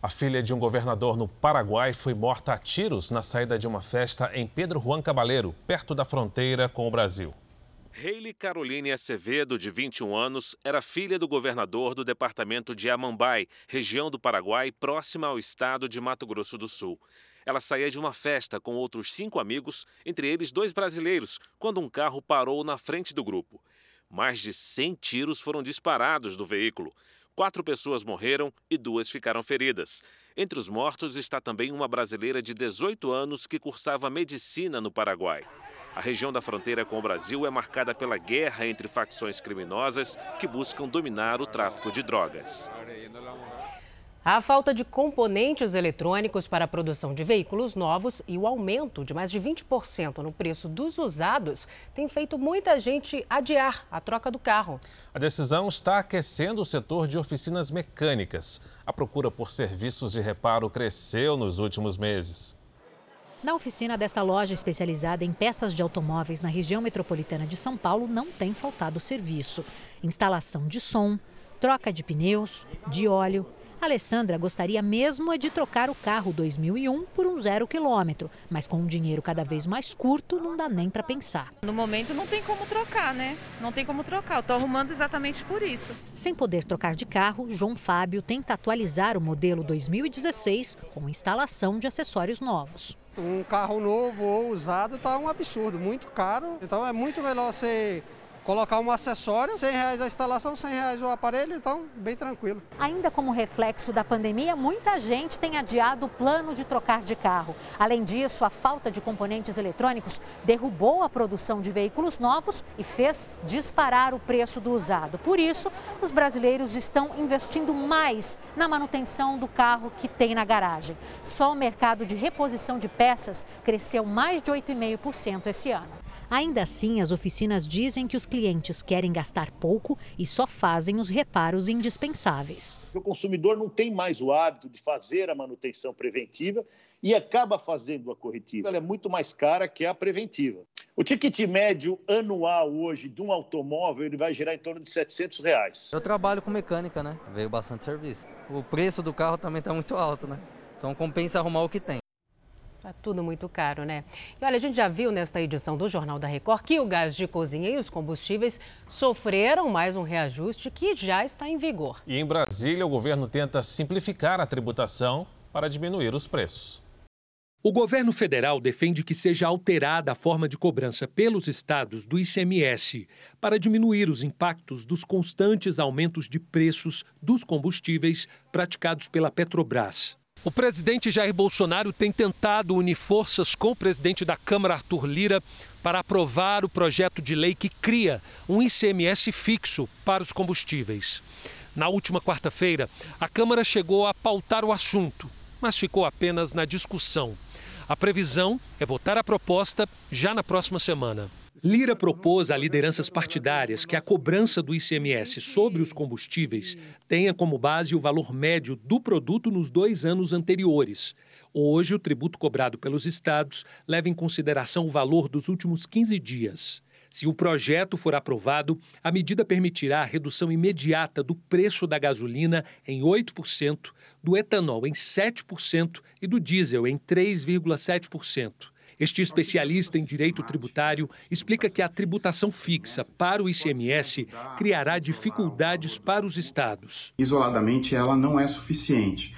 [SPEAKER 3] A filha de um governador no Paraguai foi morta a tiros na saída de uma festa em Pedro Juan Cabaleiro, perto da fronteira com o Brasil.
[SPEAKER 43] Hayley Caroline Acevedo, de 21 anos, era filha do governador do departamento de Amambai, região do Paraguai, próxima ao estado de Mato Grosso do Sul. Ela saía de uma festa com outros cinco amigos, entre eles dois brasileiros, quando um carro parou na frente do grupo. Mais de 100 tiros foram disparados do veículo. Quatro pessoas morreram e duas ficaram feridas. Entre os mortos está também uma brasileira de 18 anos que cursava medicina no Paraguai. A região da fronteira com o Brasil é marcada pela guerra entre facções criminosas que buscam dominar o tráfico de drogas.
[SPEAKER 2] A falta de componentes eletrônicos para a produção de veículos novos e o aumento de mais de 20% no preço dos usados tem feito muita gente adiar a troca do carro.
[SPEAKER 3] A decisão está aquecendo o setor de oficinas mecânicas. A procura por serviços de reparo cresceu nos últimos meses.
[SPEAKER 49] Na oficina desta loja especializada em peças de automóveis na região metropolitana de São Paulo não tem faltado serviço. Instalação de som, troca de pneus, de óleo, Alessandra gostaria mesmo é de trocar o carro 2001 por um zero quilômetro, mas com um dinheiro cada vez mais curto, não dá nem para pensar.
[SPEAKER 50] No momento não tem como trocar, né? Não tem como trocar. Eu tô arrumando exatamente por isso.
[SPEAKER 49] Sem poder trocar de carro, João Fábio tenta atualizar o modelo 2016 com instalação de acessórios novos.
[SPEAKER 51] Um carro novo ou usado está um absurdo, muito caro. Então é muito melhor você colocar um acessório, 100 reais a instalação, 100 reais o aparelho, então bem tranquilo.
[SPEAKER 49] Ainda como reflexo da pandemia, muita gente tem adiado o plano de trocar de carro. Além disso, a falta de componentes eletrônicos derrubou a produção de veículos novos e fez disparar o preço do usado. Por isso, os brasileiros estão investindo mais na manutenção do carro que tem na garagem. Só o mercado de reposição de peças cresceu mais de 8,5% esse ano. Ainda assim, as oficinas dizem que os clientes querem gastar pouco e só fazem os reparos indispensáveis.
[SPEAKER 52] O consumidor não tem mais o hábito de fazer a manutenção preventiva e acaba fazendo a corretiva. Ela é muito mais cara que a preventiva. O ticket médio anual hoje de um automóvel ele vai gerar em torno de 700 reais.
[SPEAKER 48] Eu trabalho com mecânica, né? Veio bastante serviço. O preço do carro também está muito alto, né? Então compensa arrumar o que tem.
[SPEAKER 2] Tá tudo muito caro, né? E olha, a gente já viu nesta edição do Jornal da Record que o gás de cozinha e os combustíveis sofreram mais um reajuste que já está em vigor.
[SPEAKER 3] E em Brasília, o governo tenta simplificar a tributação para diminuir os preços.
[SPEAKER 53] O governo federal defende que seja alterada a forma de cobrança pelos estados do ICMS para diminuir os impactos dos constantes aumentos de preços dos combustíveis praticados pela Petrobras. O presidente Jair Bolsonaro tem tentado unir forças com o presidente da Câmara, Arthur Lira, para aprovar o projeto de lei que cria um ICMS fixo para os combustíveis. Na última quarta-feira, a Câmara chegou a pautar o assunto, mas ficou apenas na discussão. A previsão é votar a proposta já na próxima semana. Lira propôs a lideranças partidárias que a cobrança do ICMS sobre os combustíveis tenha como base o valor médio do produto nos dois anos anteriores. Hoje, o tributo cobrado pelos estados leva em consideração o valor dos últimos 15 dias. Se o projeto for aprovado, a medida permitirá a redução imediata do preço da gasolina em 8%, do etanol em 7% e do diesel em 3,7%. Este especialista em direito tributário explica que a tributação fixa para o ICMS criará dificuldades para os estados.
[SPEAKER 40] Isoladamente, ela não é suficiente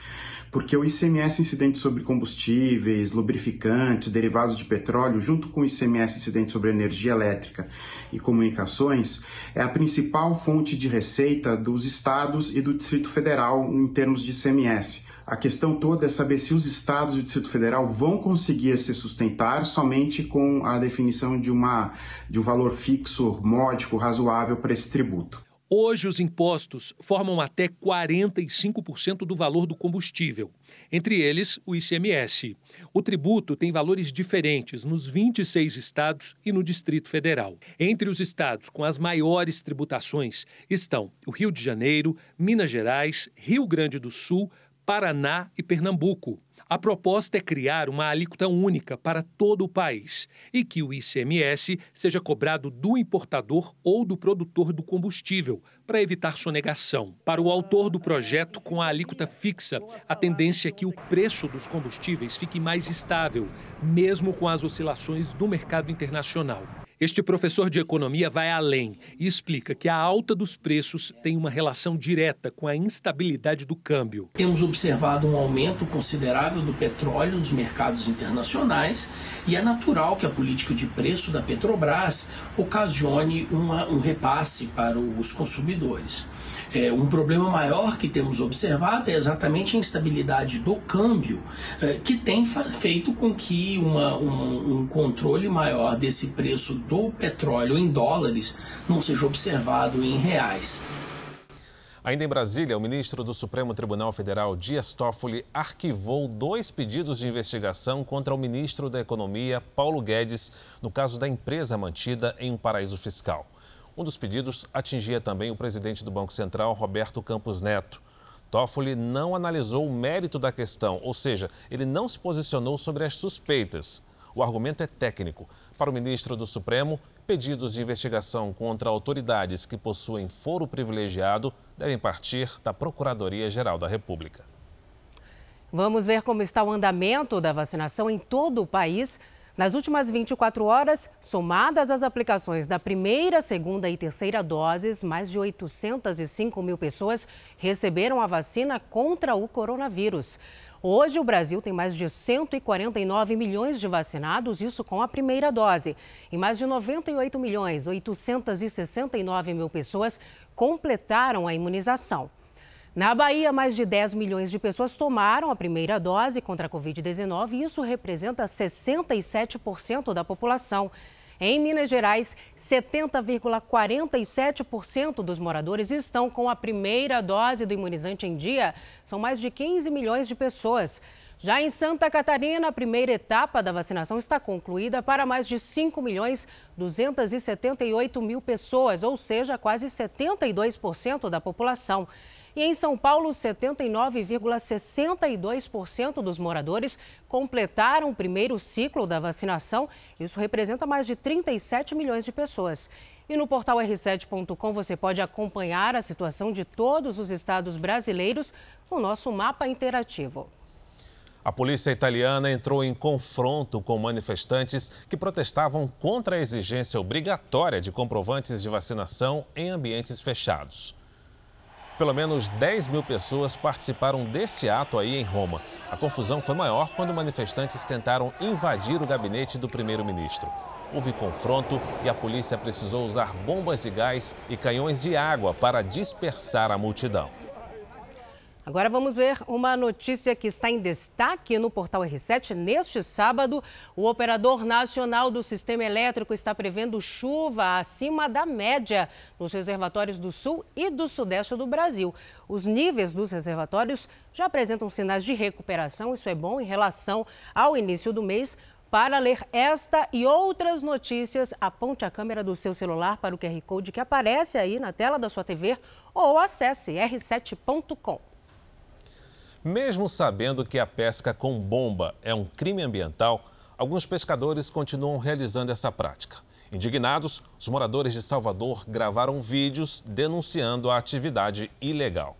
[SPEAKER 40] porque o ICMS incidente sobre combustíveis, lubrificantes, derivados de petróleo, junto com o ICMS incidente sobre energia elétrica e comunicações, é a principal fonte de receita dos estados e do Distrito Federal em termos de ICMS. A questão toda é saber se os estados e o Distrito Federal vão conseguir se sustentar somente com a definição de, uma, de um valor fixo, módico, razoável para esse tributo.
[SPEAKER 53] Hoje, os impostos formam até 45% do valor do combustível, entre eles o ICMS. O tributo tem valores diferentes nos 26 estados e no Distrito Federal. Entre os estados com as maiores tributações estão o Rio de Janeiro, Minas Gerais, Rio Grande do Sul, Paraná e Pernambuco. A proposta é criar uma alíquota única para todo o país e que o ICMS seja cobrado do importador ou do produtor do combustível, para evitar sonegação. Para o autor do projeto, com a alíquota fixa, a tendência é que o preço dos combustíveis fique mais estável, mesmo com as oscilações do mercado internacional. Este professor de economia vai além e explica que a alta dos preços tem uma relação direta com a instabilidade do câmbio.
[SPEAKER 54] Temos observado um aumento considerável do petróleo nos mercados internacionais e é natural que a política de preço da Petrobras ocasione uma, um repasse para os consumidores. É, um problema maior que temos observado é exatamente a instabilidade do câmbio, é, que tem feito com que uma, um, um controle maior desse preço do petróleo em dólares não seja observado em reais.
[SPEAKER 3] Ainda em Brasília, o ministro do Supremo Tribunal Federal, Dias Toffoli, arquivou dois pedidos de investigação contra o ministro da Economia, Paulo Guedes, no caso da empresa mantida em um paraíso fiscal. Um dos pedidos atingia também o presidente do Banco Central, Roberto Campos Neto. Toffoli não analisou o mérito da questão, ou seja, ele não se posicionou sobre as suspeitas. O argumento é técnico. Para o ministro do Supremo, pedidos de investigação contra autoridades que possuem foro privilegiado devem partir da Procuradoria-Geral da República.
[SPEAKER 2] Vamos ver como está o andamento da vacinação em todo o país. Nas últimas 24 horas, somadas as aplicações da primeira, segunda e terceira doses, mais de 805 mil pessoas receberam a vacina contra o coronavírus. Hoje, o Brasil tem mais de 149 milhões de vacinados, isso com a primeira dose. E mais de 98 milhões 869 mil pessoas completaram a imunização. Na Bahia, mais de 10 milhões de pessoas tomaram a primeira dose contra a Covid-19 e isso representa 67% da população. Em Minas Gerais, 70,47% dos moradores estão com a primeira dose do imunizante em dia. São mais de 15 milhões de pessoas. Já em Santa Catarina, a primeira etapa da vacinação está concluída para mais de 5 milhões 278 mil pessoas, ou seja, quase 72% da população. E em São Paulo, 79,62% dos moradores completaram o primeiro ciclo da vacinação. Isso representa mais de 37 milhões de pessoas. E no portal r7.com você pode acompanhar a situação de todos os estados brasileiros no nosso mapa interativo.
[SPEAKER 3] A polícia italiana entrou em confronto com manifestantes que protestavam contra a exigência obrigatória de comprovantes de vacinação em ambientes fechados. Pelo menos 10 mil pessoas participaram desse ato aí em Roma. A confusão foi maior quando manifestantes tentaram invadir o gabinete do primeiro-ministro. Houve confronto e a polícia precisou usar bombas de gás e canhões de água para dispersar a multidão.
[SPEAKER 2] Agora vamos ver uma notícia que está em destaque no portal R7. Neste sábado, o operador nacional do sistema elétrico está prevendo chuva acima da média nos reservatórios do sul e do sudeste do Brasil. Os níveis dos reservatórios já apresentam sinais de recuperação, isso é bom em relação ao início do mês. Para ler esta e outras notícias, aponte a câmera do seu celular para o QR Code que aparece aí na tela da sua TV ou acesse r7.com.
[SPEAKER 3] Mesmo sabendo que a pesca com bomba é um crime ambiental, alguns pescadores continuam realizando essa prática. Indignados, os moradores de Salvador gravaram vídeos denunciando a atividade ilegal.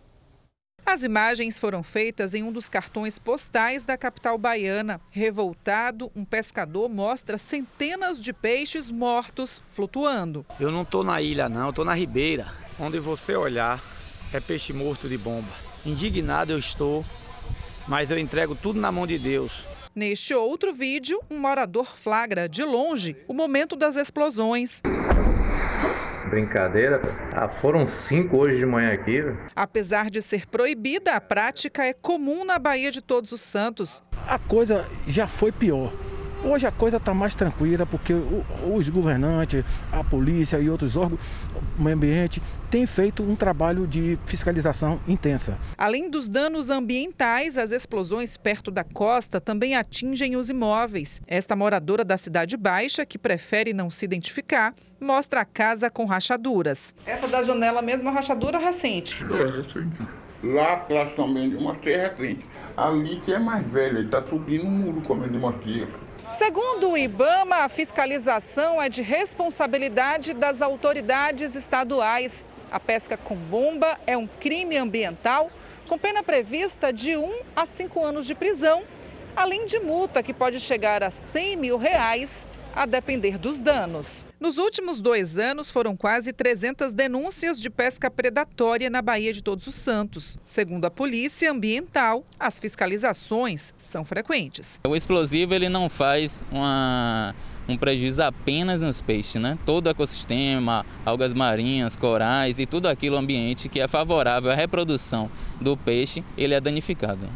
[SPEAKER 55] As imagens foram feitas em um dos cartões postais da capital baiana. Revoltado, um pescador mostra centenas de peixes mortos flutuando.
[SPEAKER 56] Eu não estou na ilha, não, estou na ribeira. Onde você olhar é peixe morto de bomba. Indignado eu estou, mas eu entrego tudo na mão de Deus.
[SPEAKER 55] Neste outro vídeo, um morador flagra de longe o momento das explosões.
[SPEAKER 57] Brincadeira, ah, foram cinco hoje de manhã aqui.
[SPEAKER 55] Apesar de ser proibida, a prática é comum na Baía de Todos os Santos.
[SPEAKER 33] A coisa já foi pior. Hoje a coisa está mais tranquila porque os governantes, a polícia e outros órgãos, meio ambiente, têm feito um trabalho de fiscalização intensa.
[SPEAKER 55] Além dos danos ambientais, as explosões perto da costa também atingem os imóveis. Esta moradora da Cidade Baixa, que prefere não se identificar, mostra a casa com rachaduras. Essa da janela mesmo é rachadura recente?
[SPEAKER 58] É recente. Lá atrás também de uma terra recente. Ali que é mais velha, está subindo um muro como ele mostria.
[SPEAKER 55] Segundo o IBAMA, a fiscalização é de responsabilidade das autoridades estaduais. A pesca com bomba é um crime ambiental com pena prevista de 1 a 5 anos de prisão, além de multa que pode chegar a 100 mil reais a depender dos danos. Nos últimos dois anos, foram quase 300 denúncias de pesca predatória na Baía de Todos os Santos. Segundo a Polícia Ambiental, as fiscalizações são frequentes.
[SPEAKER 54] O explosivo ele não faz uma um prejuízo apenas nos peixes, né? Todo o ecossistema, algas marinhas, corais e tudo aquilo ambiente que é favorável à reprodução do peixe, ele é danificado.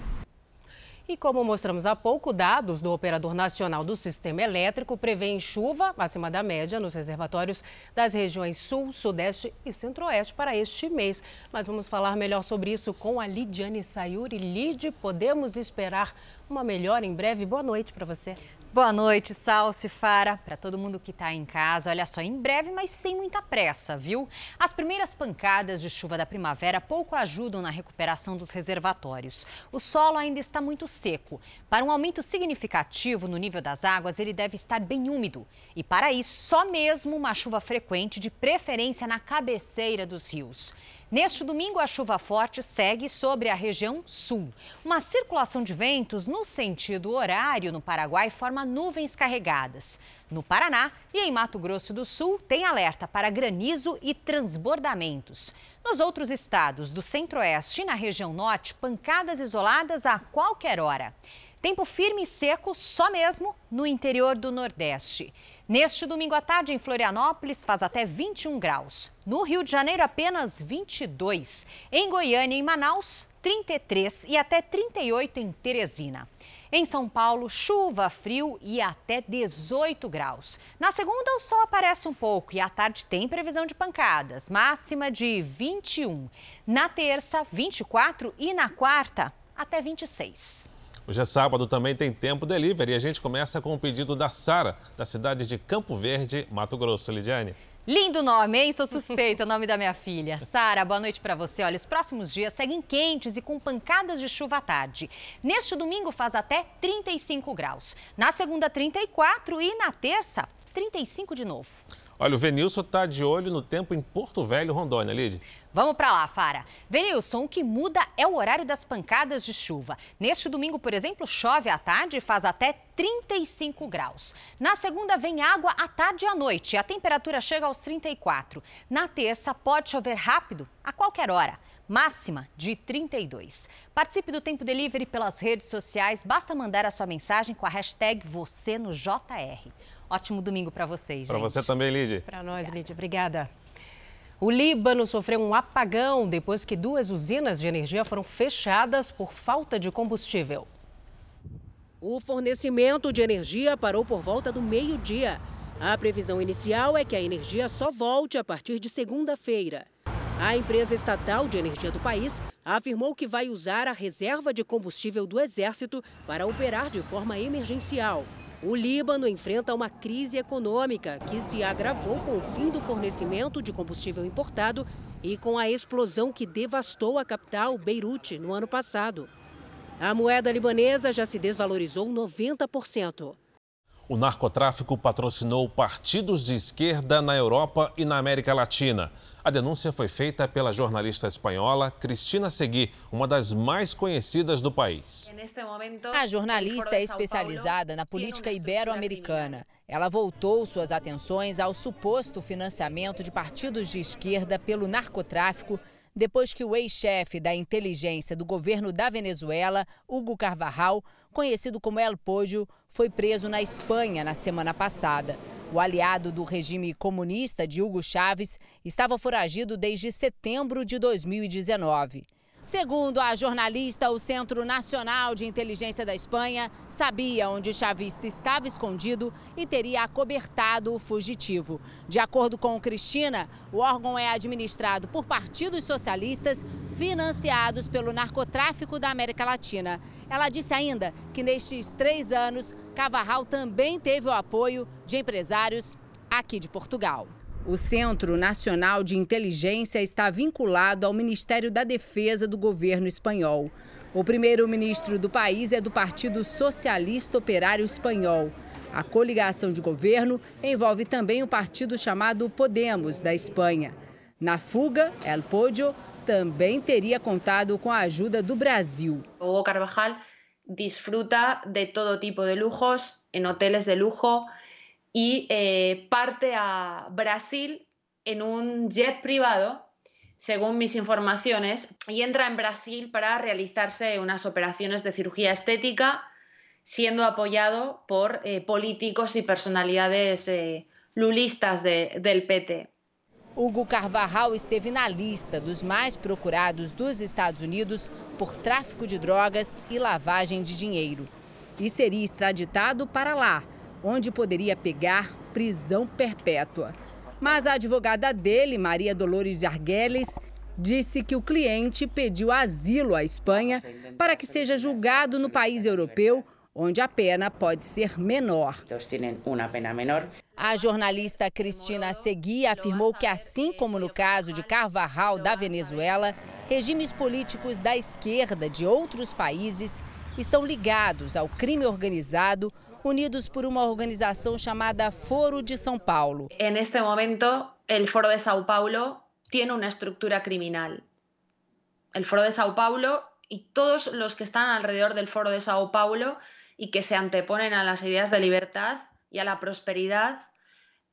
[SPEAKER 59] E como mostramos há pouco, dados do Operador Nacional do Sistema Elétrico prevêem chuva acima da média nos reservatórios das regiões Sul, Sudeste e Centro-Oeste para este mês. Mas vamos falar melhor sobre isso com a Lidiane Sayuri. Lid, podemos esperar uma melhora em breve? Boa noite para você.
[SPEAKER 60] Boa noite, Salsi, Fara, para todo mundo que está em casa. Olha só, em breve, mas sem muita pressa, viu? As primeiras pancadas de chuva da primavera pouco ajudam na recuperação dos reservatórios. O solo ainda está muito seco. Para um aumento significativo no nível das águas, ele deve estar bem úmido. E para isso, só mesmo uma chuva frequente, de preferência na cabeceira dos rios. Neste domingo, a chuva forte segue sobre a região sul. Uma circulação de ventos no sentido horário no Paraguai forma nuvens carregadas. No Paraná e em Mato Grosso do Sul, tem alerta para granizo e transbordamentos. Nos outros estados do centro-oeste e na região norte, pancadas isoladas a qualquer hora. Tempo firme e seco só mesmo no interior do Nordeste. Neste domingo à tarde, em Florianópolis, faz até 21 graus. No Rio de Janeiro, apenas 22. Em Goiânia e Manaus, 33 e até 38 em Teresina. Em São Paulo, chuva, frio e até 18 graus. Na segunda, o sol aparece um pouco e à tarde tem previsão de pancadas, máxima de 21. Na terça, 24 e na quarta, até 26.
[SPEAKER 3] Hoje é sábado, também tem tempo delivery e a gente começa com o pedido da Sara, da cidade de Campo Verde, Mato Grosso. Lidiane.
[SPEAKER 60] Lindo nome, hein? Sou suspeita, o nome da minha filha. Sara, boa noite para você. Olha, os próximos dias seguem quentes e com pancadas de chuva à tarde. Neste domingo faz até 35 graus. Na segunda, 34 e na terça, 35 de novo.
[SPEAKER 3] Olha, o Venilson está de olho no tempo em Porto Velho, Rondônia, Lid.
[SPEAKER 60] Vamos para lá, Fara. Venilson, o que muda é o horário das pancadas de chuva. Neste domingo, por exemplo, chove à tarde e faz até 35 graus. Na segunda, vem água à tarde e à noite. A temperatura chega aos 34. Na terça, pode chover rápido a qualquer hora máxima de 32. Participe do Tempo Delivery pelas redes sociais. Basta mandar a sua mensagem com a hashtag você no JR. Ótimo domingo para vocês,
[SPEAKER 3] Para você também, Lídia.
[SPEAKER 59] Para nós, Lídia. Obrigada. O Líbano sofreu um apagão depois que duas usinas de energia foram fechadas por falta de combustível.
[SPEAKER 2] O fornecimento de energia parou por volta do meio-dia. A previsão inicial é que a energia só volte a partir de segunda-feira. A empresa estatal de energia do país afirmou que vai usar a reserva de combustível do Exército para operar de forma emergencial. O Líbano enfrenta uma crise econômica que se agravou com o fim do fornecimento de combustível importado e com a explosão que devastou a capital, Beirute, no ano passado. A moeda libanesa já se desvalorizou 90%.
[SPEAKER 3] O narcotráfico patrocinou partidos de esquerda na Europa e na América Latina. A denúncia foi feita pela jornalista espanhola Cristina Segui, uma das mais conhecidas do país.
[SPEAKER 61] A jornalista é especializada na política ibero-americana. Ela voltou suas atenções ao suposto financiamento de partidos de esquerda pelo narcotráfico depois que o ex-chefe da inteligência do governo da Venezuela, Hugo Carvajal, conhecido como El Poggio, foi preso na Espanha na semana passada. O aliado do regime comunista de Hugo Chávez estava foragido desde setembro de 2019. Segundo a jornalista, o Centro Nacional de Inteligência da Espanha sabia onde o chavista estava escondido e teria acobertado o fugitivo. De acordo com Cristina, o órgão é administrado por partidos socialistas financiados pelo narcotráfico da América Latina. Ela disse ainda que nestes três anos, Cavarral também teve o apoio de empresários aqui de Portugal. O Centro Nacional de Inteligência está vinculado ao Ministério da Defesa do governo espanhol. O primeiro-ministro do país é do Partido Socialista Operário Espanhol. A coligação de governo envolve também o partido chamado Podemos, da Espanha. Na fuga, El Podio também teria contado com a ajuda do Brasil.
[SPEAKER 55] Hugo Carvajal desfruta de todo tipo de lujos em hotéis de lujo y eh, parte a Brasil en un jet privado, según mis informaciones, y entra en Brasil para realizarse unas operaciones de cirugía estética, siendo apoyado por eh, políticos y personalidades eh, lulistas de, del PT.
[SPEAKER 61] Hugo Carvajal esteve na lista dos mais procurados dos Estados Unidos por tráfico de drogas e lavagem de dinheiro. E seria extraditado para lá, onde poderia pegar prisão perpétua. Mas a advogada dele, Maria Dolores Argeles, disse que o cliente pediu asilo à Espanha para que seja julgado no país europeu, onde a pena pode ser menor. A jornalista Cristina Segui afirmou que, assim como no caso de Carvajal da Venezuela, regimes políticos da esquerda de outros países estão ligados ao crime organizado unidos por uma organização chamada Foro de São Paulo.
[SPEAKER 55] En este momento, el Foro de São Paulo tiene una estructura criminal. El Foro de São Paulo y todos los que están alrededor del Foro de São Paulo y que se anteponen a las ideas de libertad y a la prosperidad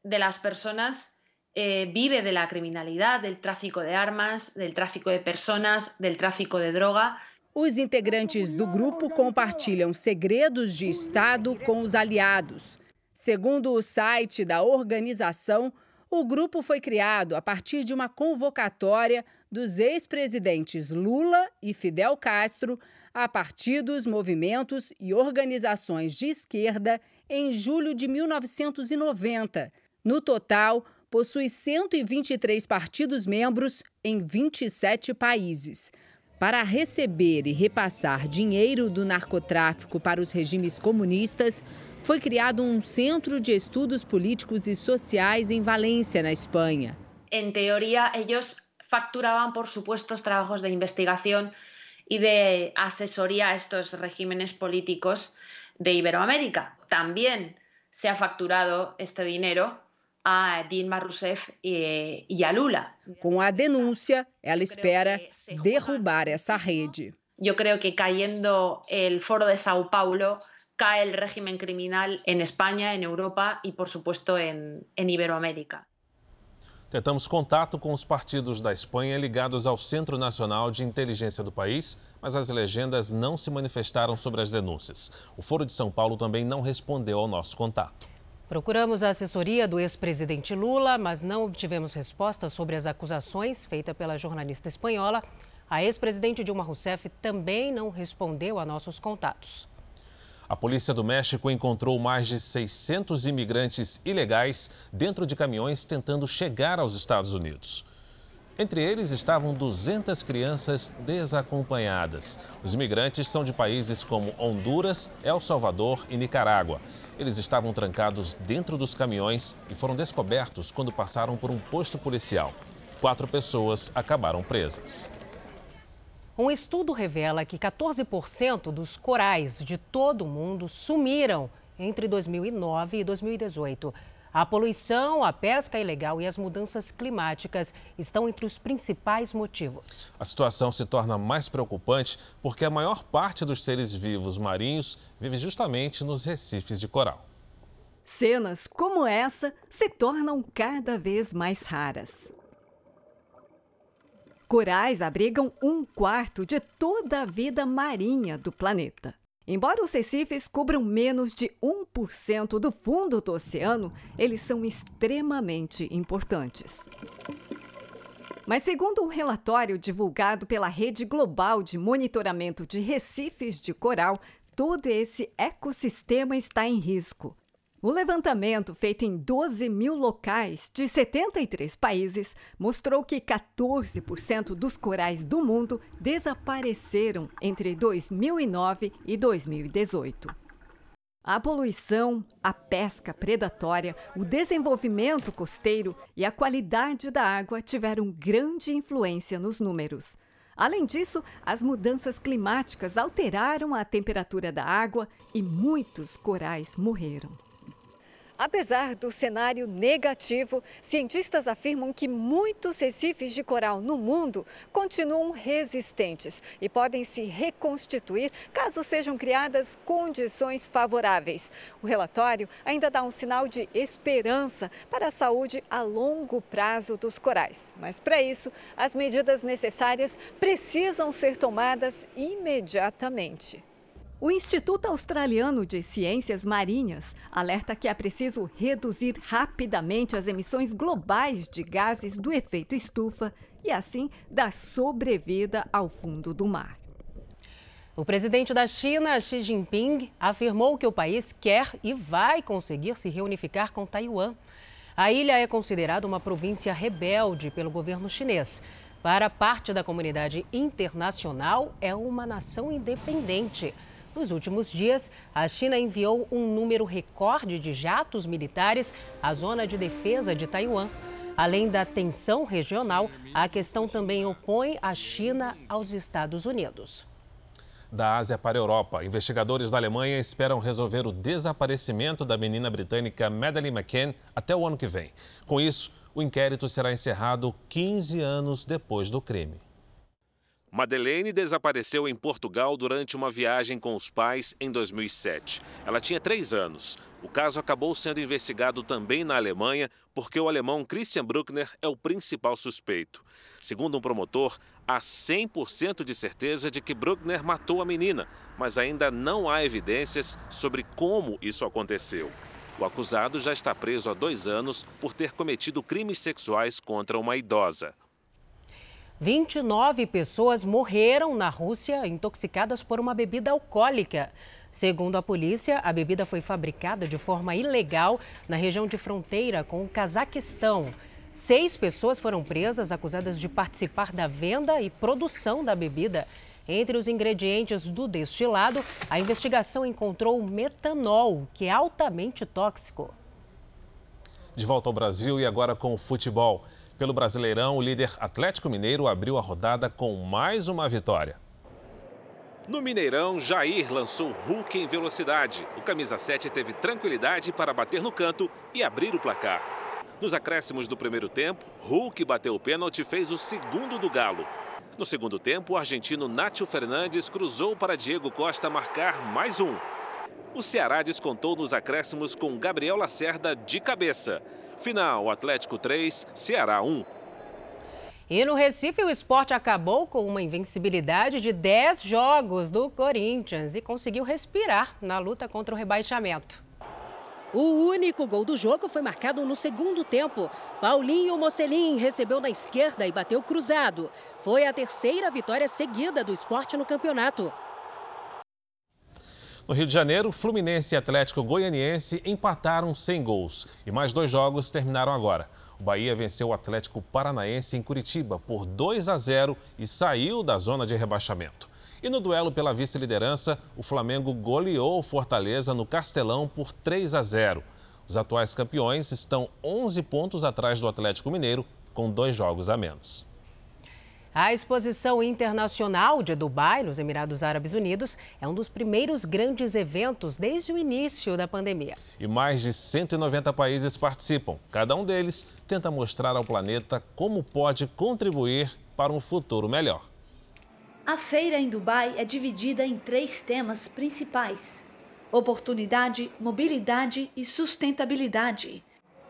[SPEAKER 55] de las personas eh, vive de la criminalidad, del tráfico de armas, del tráfico de personas, del tráfico de droga
[SPEAKER 61] Os integrantes do grupo compartilham segredos de Estado com os aliados. Segundo o site da organização, o grupo foi criado a partir de uma convocatória dos ex-presidentes Lula e Fidel Castro a partidos, movimentos e organizações de esquerda em julho de 1990. No total, possui 123 partidos membros em 27 países para receber e repassar dinheiro do narcotráfico para os regimes comunistas, foi criado um centro de estudos políticos e sociais em Valência, na Espanha.
[SPEAKER 55] Em teoria, eles facturavam por supuestos trabalhos de investigação e de assessoria a estes regímenes políticos de Iberoamérica. Também se ha facturado este dinheiro a Dilma Rousseff e, e a Lula.
[SPEAKER 61] Com a denúncia, ela espera derrubar essa rede.
[SPEAKER 55] Eu creio que caindo o Foro de São Paulo, cai o régimen criminal em Espanha, em Europa e, por supuesto, em, em Iberoamérica.
[SPEAKER 3] Tentamos contato com os partidos da Espanha ligados ao Centro Nacional de Inteligência do país, mas as legendas não se manifestaram sobre as denúncias. O Foro de São Paulo também não respondeu ao nosso contato.
[SPEAKER 2] Procuramos a assessoria do ex-presidente Lula, mas não obtivemos resposta sobre as acusações feitas pela jornalista espanhola. A ex-presidente Dilma Rousseff também não respondeu a nossos contatos.
[SPEAKER 3] A polícia do México encontrou mais de 600 imigrantes ilegais dentro de caminhões tentando chegar aos Estados Unidos. Entre eles estavam 200 crianças desacompanhadas. Os imigrantes são de países como Honduras, El Salvador e Nicarágua. Eles estavam trancados dentro dos caminhões e foram descobertos quando passaram por um posto policial. Quatro pessoas acabaram presas.
[SPEAKER 2] Um estudo revela que 14% dos corais de todo o mundo sumiram entre 2009 e 2018. A poluição, a pesca ilegal e as mudanças climáticas estão entre os principais motivos.
[SPEAKER 3] A situação se torna mais preocupante porque a maior parte dos seres vivos marinhos vive justamente nos recifes de coral.
[SPEAKER 32] Cenas como essa se tornam cada vez mais raras. Corais abrigam um quarto de toda a vida marinha do planeta. Embora os recifes cubram menos de 1% do fundo do oceano, eles são extremamente importantes. Mas, segundo um relatório divulgado pela Rede Global de Monitoramento de Recifes de Coral, todo esse ecossistema está em risco. O levantamento, feito em 12 mil locais de 73 países, mostrou que 14% dos corais do mundo desapareceram entre 2009 e 2018. A poluição, a pesca predatória, o desenvolvimento costeiro e a qualidade da água tiveram grande influência nos números. Além disso, as mudanças climáticas alteraram a temperatura da água e muitos corais morreram. Apesar do cenário negativo, cientistas afirmam que muitos recifes de coral no mundo continuam resistentes e podem se reconstituir caso sejam criadas condições favoráveis. O relatório ainda dá um sinal de esperança para a saúde a longo prazo dos corais. Mas para isso, as medidas necessárias precisam ser tomadas imediatamente. O Instituto Australiano de Ciências Marinhas alerta que é preciso reduzir rapidamente as emissões globais de gases do efeito estufa e, assim, dar sobrevida ao fundo do mar.
[SPEAKER 2] O presidente da China, Xi Jinping, afirmou que o país quer e vai conseguir se reunificar com Taiwan. A ilha é considerada uma província rebelde pelo governo chinês. Para parte da comunidade internacional, é uma nação independente. Nos últimos dias, a China enviou um número recorde de jatos militares à zona de defesa de Taiwan. Além da tensão regional, a questão também opõe a China aos Estados Unidos.
[SPEAKER 3] Da Ásia para a Europa, investigadores da Alemanha esperam resolver o desaparecimento da menina britânica Madeleine McCann até o ano que vem. Com isso, o inquérito será encerrado 15 anos depois do crime. Madeleine desapareceu em Portugal durante uma viagem com os pais em 2007. Ela tinha três anos. O caso acabou sendo investigado também na Alemanha, porque o alemão Christian Bruckner é o principal suspeito. Segundo um promotor, há 100% de certeza de que Bruckner matou a menina, mas ainda não há evidências sobre como isso aconteceu. O acusado já está preso há dois anos por ter cometido crimes sexuais contra uma idosa.
[SPEAKER 2] 29 pessoas morreram na Rússia intoxicadas por uma bebida alcoólica. Segundo a polícia, a bebida foi fabricada de forma ilegal na região de fronteira com o Cazaquistão. Seis pessoas foram presas acusadas de participar da venda e produção da bebida. Entre os ingredientes do destilado, a investigação encontrou metanol, que é altamente tóxico.
[SPEAKER 3] De volta ao Brasil e agora com o futebol. Pelo Brasileirão, o líder Atlético Mineiro abriu a rodada com mais uma vitória. No Mineirão, Jair lançou Hulk em velocidade. O camisa 7 teve tranquilidade para bater no canto e abrir o placar. Nos acréscimos do primeiro tempo, Hulk bateu o pênalti e fez o segundo do Galo. No segundo tempo, o argentino Nátio Fernandes cruzou para Diego Costa marcar mais um. O Ceará descontou nos acréscimos com Gabriel Lacerda de cabeça. Final, Atlético 3, Ceará 1.
[SPEAKER 2] E no Recife, o esporte acabou com uma invencibilidade de 10 jogos do Corinthians e conseguiu respirar na luta contra o rebaixamento.
[SPEAKER 62] O único gol do jogo foi marcado no segundo tempo. Paulinho Mocelin recebeu na esquerda e bateu cruzado. Foi a terceira vitória seguida do esporte no campeonato.
[SPEAKER 3] No Rio de Janeiro, Fluminense e Atlético Goianiense empataram sem gols. E mais dois jogos terminaram agora. O Bahia venceu o Atlético Paranaense em Curitiba por 2 a 0 e saiu da zona de rebaixamento. E no duelo pela vice-liderança, o Flamengo goleou o Fortaleza no Castelão por 3 a 0. Os atuais campeões estão 11 pontos atrás do Atlético Mineiro, com dois jogos a menos.
[SPEAKER 2] A exposição internacional de Dubai, nos Emirados Árabes Unidos, é um dos primeiros grandes eventos desde o início da pandemia.
[SPEAKER 3] E mais de 190 países participam. Cada um deles tenta mostrar ao planeta como pode contribuir para um futuro melhor.
[SPEAKER 63] A feira em Dubai é dividida em três temas principais: oportunidade, mobilidade e sustentabilidade.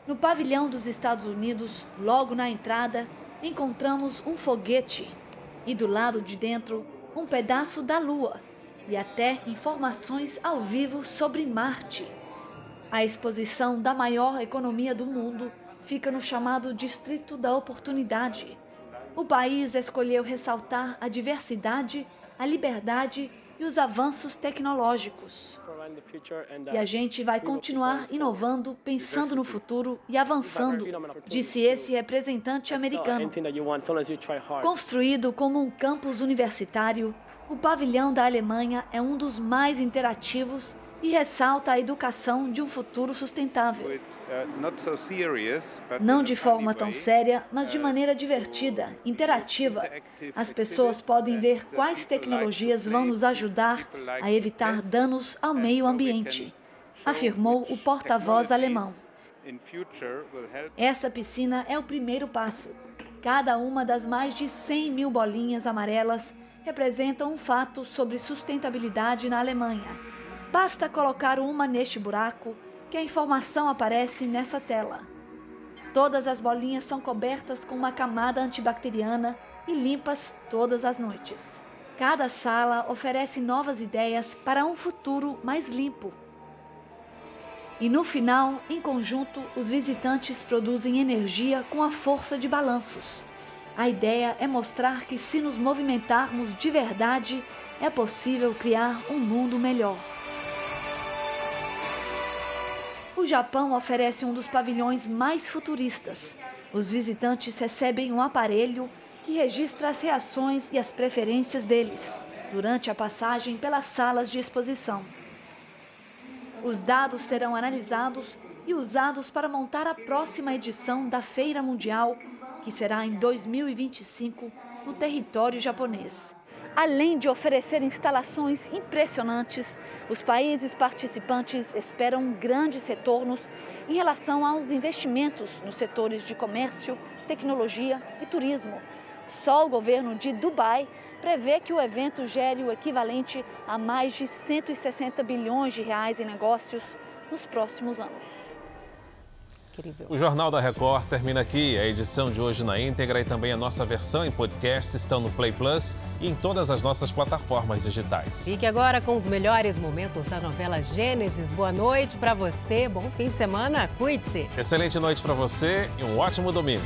[SPEAKER 63] No pavilhão dos Estados Unidos, logo na entrada, encontramos um foguete e do lado de dentro um pedaço da Lua e até informações ao vivo sobre Marte. A exposição da maior economia do mundo fica no chamado Distrito da Oportunidade. O país escolheu ressaltar a diversidade, a liberdade e os avanços tecnológicos. E a gente vai continuar inovando, pensando no futuro e avançando, disse esse representante americano. Construído como um campus universitário, o pavilhão da Alemanha é um dos mais interativos e ressalta a educação de um futuro sustentável. Não de forma tão séria, mas de maneira divertida, interativa. As pessoas podem ver quais tecnologias vão nos ajudar a evitar danos ao meio ambiente, afirmou o porta-voz alemão. Essa piscina é o primeiro passo. Cada uma das mais de 100 mil bolinhas amarelas representa um fato sobre sustentabilidade na Alemanha. Basta colocar uma neste buraco que a informação aparece nessa tela. Todas as bolinhas são cobertas com uma camada antibacteriana e limpas todas as noites. Cada sala oferece novas ideias para um futuro mais limpo. E no final, em conjunto, os visitantes produzem energia com a força de balanços. A ideia é mostrar que, se nos movimentarmos de verdade, é possível criar um mundo melhor. O Japão oferece um dos pavilhões mais futuristas. Os visitantes recebem um aparelho que registra as reações e as preferências deles durante a passagem pelas salas de exposição. Os dados serão analisados e usados para montar a próxima edição da Feira Mundial, que será em 2025 no território japonês. Além de oferecer instalações impressionantes, os países participantes esperam grandes retornos em relação aos investimentos nos setores de comércio, tecnologia e turismo. Só o governo de Dubai prevê que o evento gere o equivalente a mais de 160 bilhões de reais em negócios nos próximos anos.
[SPEAKER 3] Incrível. O Jornal da Record termina aqui. A edição de hoje na íntegra e também a nossa versão em podcast estão no Play Plus e em todas as nossas plataformas digitais.
[SPEAKER 2] Fique agora com os melhores momentos da novela Gênesis. Boa noite para você, bom fim de semana, cuide-se.
[SPEAKER 3] Excelente noite para você e um ótimo domingo.